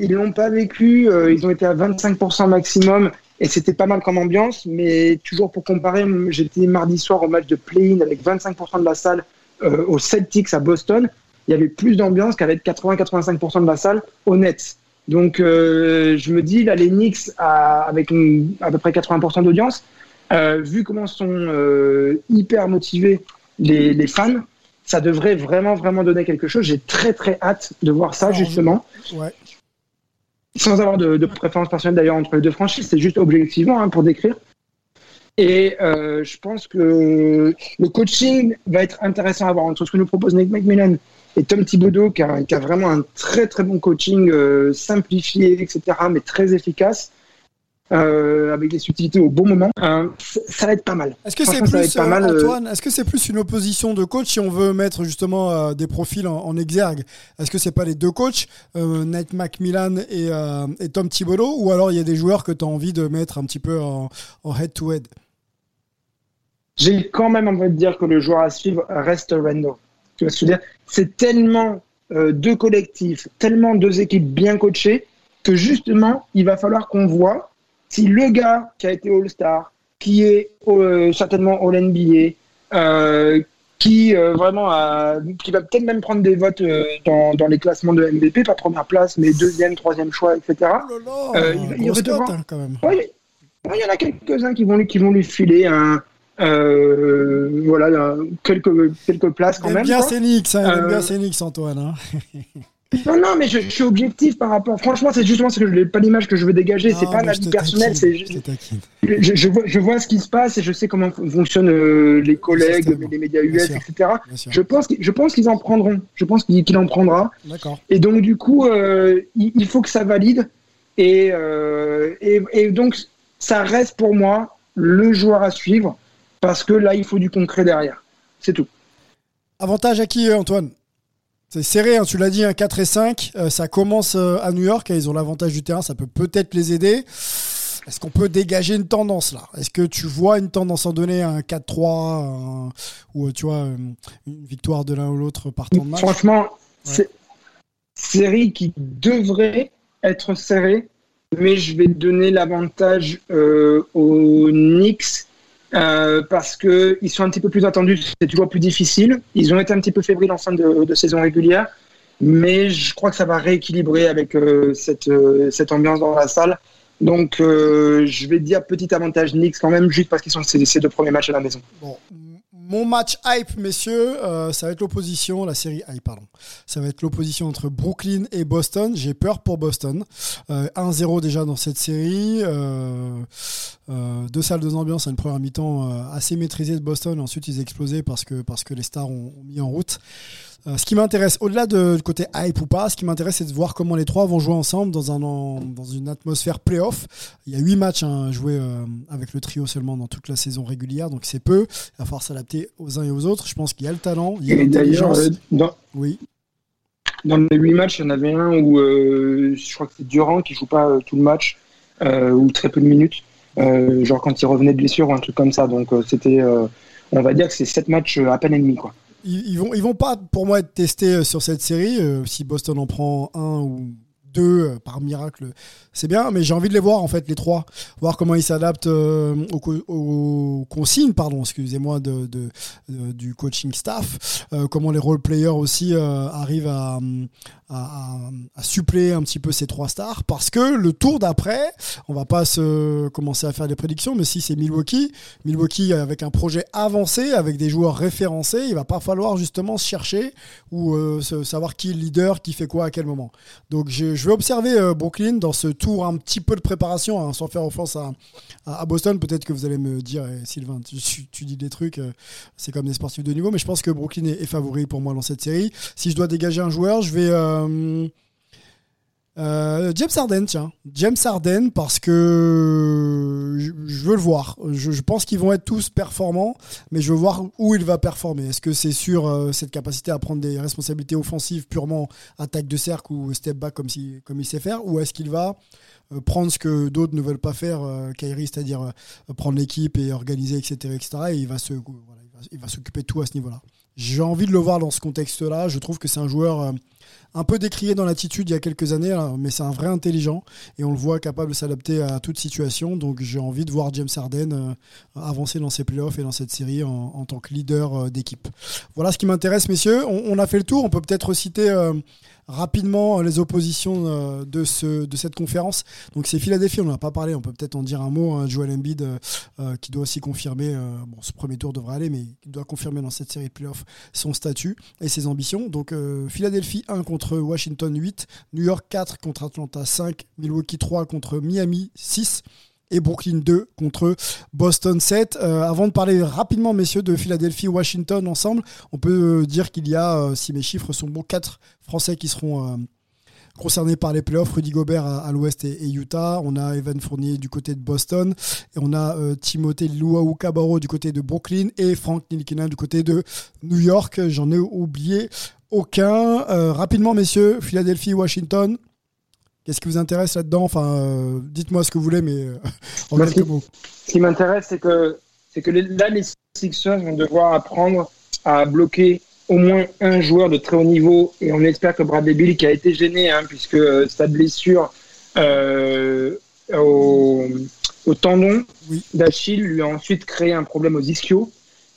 ils l'ont pas vécu, euh, ils ont été à 25% maximum et c'était pas mal comme ambiance, mais toujours pour comparer, j'étais mardi soir au match de play-in avec 25% de la salle euh, aux Celtics à Boston, il y avait plus d'ambiance qu'avec 80-85% de la salle au Nets. Donc euh, je me dis, là les Knicks à- avec une- à peu près 80% d'audience, euh, vu comment sont euh, hyper motivés les, les fans, ça devrait vraiment, vraiment donner quelque chose. J'ai très, très hâte de voir ça, justement. Ouais. Sans avoir de, préférence personnelle d'ailleurs entre les deux franchises, c'est juste objectivement hein, pour décrire. Et euh, je pense que le coaching va être intéressant à voir entre ce que nous propose Nick McMillan et Tom Thibodeau, qui a, a vraiment un très très bon coaching euh, simplifié, etc., mais très efficace, euh, avec des subtilités au bon moment. Euh, ça- va être pas mal. Est-ce que c'est plus, euh, mal, euh, Antoine, est-ce que c'est plus une opposition de coach si on veut mettre justement euh, des profils en, en exergue? Est-ce que c'est pas les deux coachs, Nate McMillan et, et Tom Thibodeau, ou alors il y a des joueurs que tu as envie de mettre un petit peu en head-to-head j'ai quand même envie de dire que le joueur à suivre reste Randall. Tu dire? C'est tellement deux collectifs, tellement deux équipes bien coachées que justement, il va falloir qu'on voit si le gars qui a été All-Star, qui est euh, certainement All-NBA, euh, qui euh, vraiment a, qui va peut-être même prendre des votes dans, dans les classements de MVP, pas première place, mais deuxième, troisième choix, etc. Oh là là, il va- il va devoir- hein, quand même. Ouais, il y en a quelques-uns qui vont lui, qui vont lui filer un, euh, voilà, un- quelques, quelques places quand même. bien Knicks, hein, Euh, bien Knicks, Antoine. hein. Non, non, mais je, je suis objectif par rapport. Franchement, c'est justement ce que je, pas l'image que je veux dégager. c'est pas un avis personnel. C'est je je, je vois, je vois ce qui se passe et je sais comment fon- fonctionnent euh, les collègues, les médias US, sûr. etc. Je pense, qu'ils- je pense qu'ils en prendront. Je pense qu'il en prendra. Et donc, du coup, euh, il, il faut que ça valide. Et, euh, et, et donc, ça reste pour moi le joueur à suivre parce que là, il faut du concret derrière. C'est tout. Avantage à qui, Antoine C'est serré, hein, tu l'as dit, un 4 et 5. euh, ça commence euh, à New York, hein, ils ont l'avantage du terrain, ça peut peut-être les aider. Est-ce qu'on peut dégager une tendance là? Est-ce que tu vois une tendance en donner un 4-3 un- ou euh, tu vois une victoire de l'un ou l'autre par temps de match? Franchement, c'est série qui devrait être serrée, mais je vais donner l'avantage euh, aux Knicks euh, parce que ils sont un petit peu plus attendus. C'est toujours plus difficile. Ils ont été un petit peu fébriles en fin de, saison régulière, mais je crois que ça va rééquilibrer avec euh, cette, euh, cette ambiance dans la salle. Donc, euh, je vais dire petit avantage Knicks quand même, juste parce qu'ils sont ces, ces deux premiers matchs à la maison. Bon, mon match hype, messieurs, euh, ça va être l'opposition, la série hype, pardon. Ça va être l'opposition entre Brooklyn et Boston. J'ai peur pour Boston. Euh, 1-0 déjà dans cette série. Euh, euh, deux salles, deux ambiances. Une première mi-temps euh, assez maîtrisée de Boston. Ensuite, ils explosaient parce que, parce que les stars ont, ont mis en route. Euh, ce qui m'intéresse, au-delà de, du côté hype ou pas, ce qui m'intéresse, c'est de voir comment les trois vont jouer ensemble dans, un, en- dans une atmosphère playoff. Il y a huit matchs hein, joués avec le trio seulement dans toute la saison régulière, donc c'est peu. Il va falloir s'adapter aux uns et aux autres. Je pense qu'il y a le talent, il y a l'intelligence. dans, Oui, Dans les huit matchs, il y en avait un où je crois que c'est Durant qui joue pas tout le match ou très peu de minutes, genre quand il revenait de blessure ou un truc comme ça. Donc euh, c'était, euh, on va dire que c'est sept matchs euh, à peine et demi quoi. ils, vont, ils vont pas, pour moi, être testés euh, sur cette série. Euh, si Boston en prend un ou deux euh, par miracle, c'est bien, mais j'ai envie de les voir en fait les trois, voir comment ils s'adaptent euh, aux, aux consignes, pardon, excusez-moi, de, du coaching staff, euh, comment les role players aussi arrivent à, à, suppléer un petit peu ces trois stars, parce que le tour d'après, on va pas se commencer à faire des prédictions, mais si c'est Milwaukee, Milwaukee avec un projet avancé, avec des joueurs référencés, il va pas falloir justement se chercher ou savoir qui est le leader, qui fait quoi à quel moment. Donc je, je vais observer euh, Brooklyn dans ce tour un petit peu de préparation, hein, sans faire offense à, Boston. Peut-être que vous allez me dire, eh, Sylvain, tu, dis des trucs, euh, c'est comme des sportifs de niveau, mais je pense que Brooklyn est, est favori pour moi dans cette série. Si je dois dégager un joueur, je vais... euh, James Harden, tiens. James Harden, parce que je, veux le voir. Je, pense qu'ils vont être tous performants, mais je veux voir où il va performer. Est-ce que c'est sur euh, cette capacité à prendre des responsabilités offensives purement attaque de cercle ou step back comme, il sait faire, ou est-ce qu'il va euh, prendre ce que d'autres ne veulent pas faire, Kyrie, c'est-à-dire prendre l'équipe et organiser, etc., etc., et il va il va- s'occuper de tout à ce niveau-là. J'ai envie de le voir dans ce contexte-là. Je trouve que c'est un joueur un peu décrié dans l'attitude il y a quelques années, mais c'est un vrai intelligent et on le voit capable de s'adapter à toute situation. Donc j'ai envie de voir James Harden euh, avancer dans ses playoffs et dans cette série en, tant que leader euh, d'équipe. Voilà ce qui m'intéresse, messieurs. On, a fait le tour. On peut peut-être citer euh, rapidement les oppositions de, ce, de cette conférence. Donc c'est Philadelphie, on n'en a pas parlé. On peut peut-être en dire un mot. Hein, Joel Embiid qui doit aussi confirmer. bon, ce premier tour devrait aller, mais il doit confirmer dans cette série de playoffs son statut et ses ambitions. Donc Philadelphie 1 contre Washington 8, New York 4 contre Atlanta 5, Milwaukee 3 contre Miami 6 et Brooklyn 2 contre Boston 7. Euh, avant de parler rapidement, messieurs, de Philadelphie-Washington ensemble, on peut euh, dire qu'il y a, euh, si mes chiffres sont bons, 4 Français qui seront concernés par les playoffs. Rudy Gobert à, à l'ouest et, et Utah. On a Evan Fournier du côté de Boston. Et on a euh, Timothée Luau Cabarro du côté de Brooklyn et Frank Ntilikina du côté de New York. J'en ai oublié aucun. Euh, rapidement, messieurs, Philadelphie-Washington. Qu'est-ce qui vous intéresse là-dedans? Enfin, euh, dites-moi ce que vous voulez, mais euh, en Moi, quelques mots. Ce qui m'intéresse, c'est que, c'est que les- là, les Sixers vont devoir apprendre à bloquer au moins un joueur de très haut niveau. Et on espère que Bradley Bill, qui a été gêné, hein, puisque euh, sa blessure euh, au, au tendon d'Achille lui a ensuite créé un problème aux ischios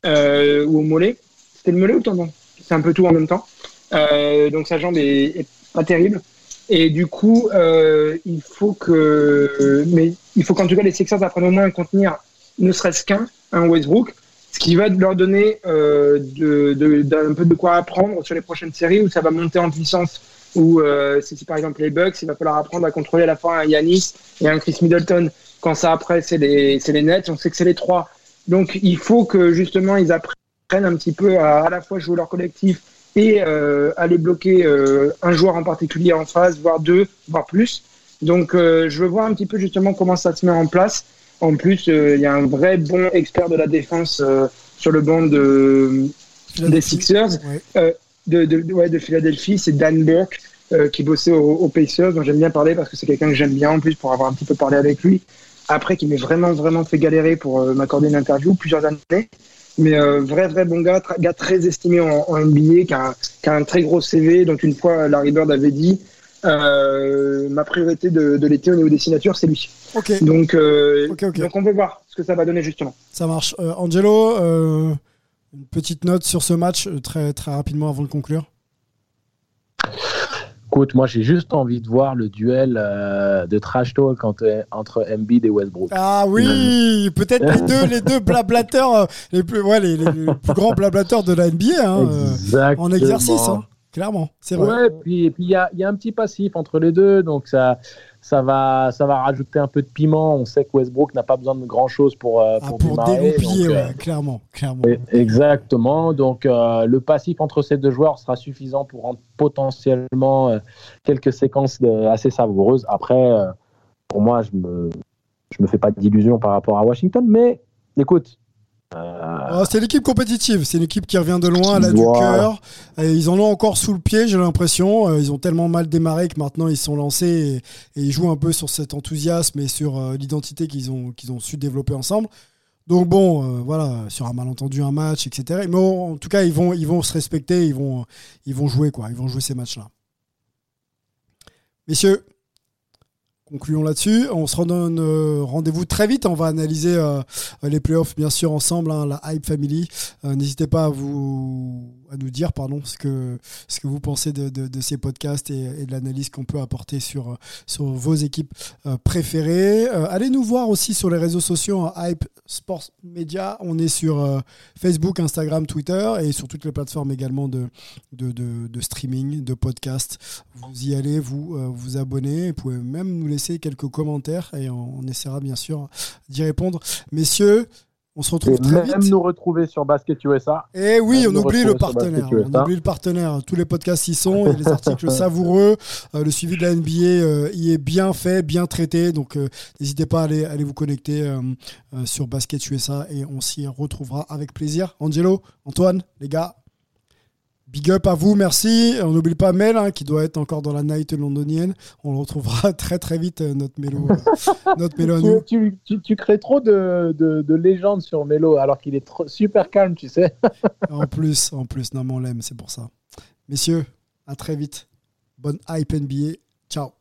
euh, ou au mollet. C'était le mollet ou le tendon? C'est un peu tout en même temps. Euh, donc sa jambe est, est pas terrible. Et du coup, euh, il faut que, mais il faut qu'en tout cas les Sixers apprennent au moins à contenir ne serait-ce qu'un, un Westbrook, ce qui va leur donner euh, de, de- d'un peu de quoi apprendre sur les prochaines séries où ça va monter en puissance. Où euh, si par exemple les Bucks, il va falloir apprendre à contrôler à la fois un Yanis et un Chris Middleton. Quand ça après c'est les, les Nets, on sait que c'est les trois. Donc il faut que justement ils apprennent un petit peu à à la fois jouer leur collectif et euh, aller bloquer euh, un joueur en particulier en phase, voire deux, voire plus. Donc euh, je veux voir un petit peu justement comment ça se met en place. En plus, euh, il y a un vrai bon expert de la défense euh, sur le banc de, des Sixers, euh, de, de, ouais, de Philadelphie, c'est Dan Burke qui bossait aux, aux Pacers, dont j'aime bien parler parce que c'est quelqu'un que j'aime bien en plus pour avoir un petit peu parlé avec lui. Après, qui m'est vraiment, vraiment fait galérer pour euh, m'accorder une interview plusieurs années. Mais euh, vrai, vrai bon gars, gars très estimé en, en NBA, qui a, qui a un très gros CV, dont une fois Larry Bird avait dit euh, ma priorité de, de l'été au niveau des signatures, c'est lui. Donc, euh, donc on veut voir ce que ça va donner justement. Ça marche. Euh, Angelo, euh, une petite note sur ce match très, très rapidement avant de conclure. Écoute, moi j'ai juste envie de voir le duel euh, de trash talk entre, entre Embiid et Westbrook. Ah oui, peut-être les deux, les deux blablateurs, les plus, ouais, les, les- les plus grands blablateurs de la NBA, hein, euh, en exercice, hein, clairement, c'est vrai. Ouais, puis et puis il y a, il y a un petit passif entre les deux, donc ça, ça va, ça va rajouter un peu de piment. On sait que Westbrook n'a pas besoin de grand chose pour euh, pour, Ah, Pour démarrer, dégoupiller, donc, euh, ouais, clairement, clairement. Exactement. Donc euh, le passif entre ces deux joueurs sera suffisant pour rendre potentiellement euh, quelques séquences de- assez savoureuses. Après, pour moi, je me je me fais pas d'illusions par rapport à Washington, mais écoute. Euh, Ah, c'est l'équipe compétitive, c'est une équipe qui revient de loin, elle a du cœur. Ils en ont encore sous le pied, j'ai l'impression. Euh, Ils ont tellement mal démarré que maintenant ils sont lancés et, et ils jouent un peu sur cet enthousiasme et sur euh, l'identité qu'ils ont, qu'ils ont su développer ensemble. Donc bon, euh, voilà, sur un malentendu, un match, etc. Mais en en tout cas, ils vont, ils vont se respecter, ils vont, ils vont jouer quoi, ils vont jouer ces matchs-là. Messieurs, concluons là-dessus. On se redonne euh, rendez-vous très vite. On va analyser euh, les playoffs, bien sûr, ensemble, hein, la Hype Family. Euh, N'hésitez pas à, vous, à nous dire pardon, ce, que, ce que vous pensez de, de- ces podcasts et, de l'analyse qu'on peut apporter sur, sur vos équipes euh, préférées. Euh, allez nous voir aussi sur les réseaux sociaux, hein, Hype Sports Media. On est sur euh, Facebook, Instagram, Twitter et sur toutes les plateformes également de, de, de- streaming, de podcast. Vous y allez, vous vous abonnez. Vous pouvez même nous laisser quelques commentaires et on essaiera bien sûr d'y répondre. Messieurs, on se retrouve Et très même vite. nous retrouver sur Basket USA. Et oui, on oublie le partenaire. On oublie le partenaire. Tous les podcasts y sont. Il y a les articles savoureux. Euh, le suivi de la NBA euh, y est bien fait, bien traité. Donc, euh, n'hésitez pas à aller, aller vous connecter sur Basket USA et on s'y retrouvera avec plaisir. Angelo, Antoine, les gars. Big up à vous, merci. On n'oublie pas Mel, hein, qui doit être encore dans la night londonienne. On le retrouvera très très vite, euh, notre mélo, euh, notre mélo à nous. Tu, tu, tu, tu crées trop de, de, de légendes sur Melo alors qu'il est trop- super calme, tu sais. En plus, en plus, non, mais on l'aime, c'est pour ça. Messieurs, à très vite. Bonne hype NBA. Ciao.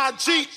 I cheat.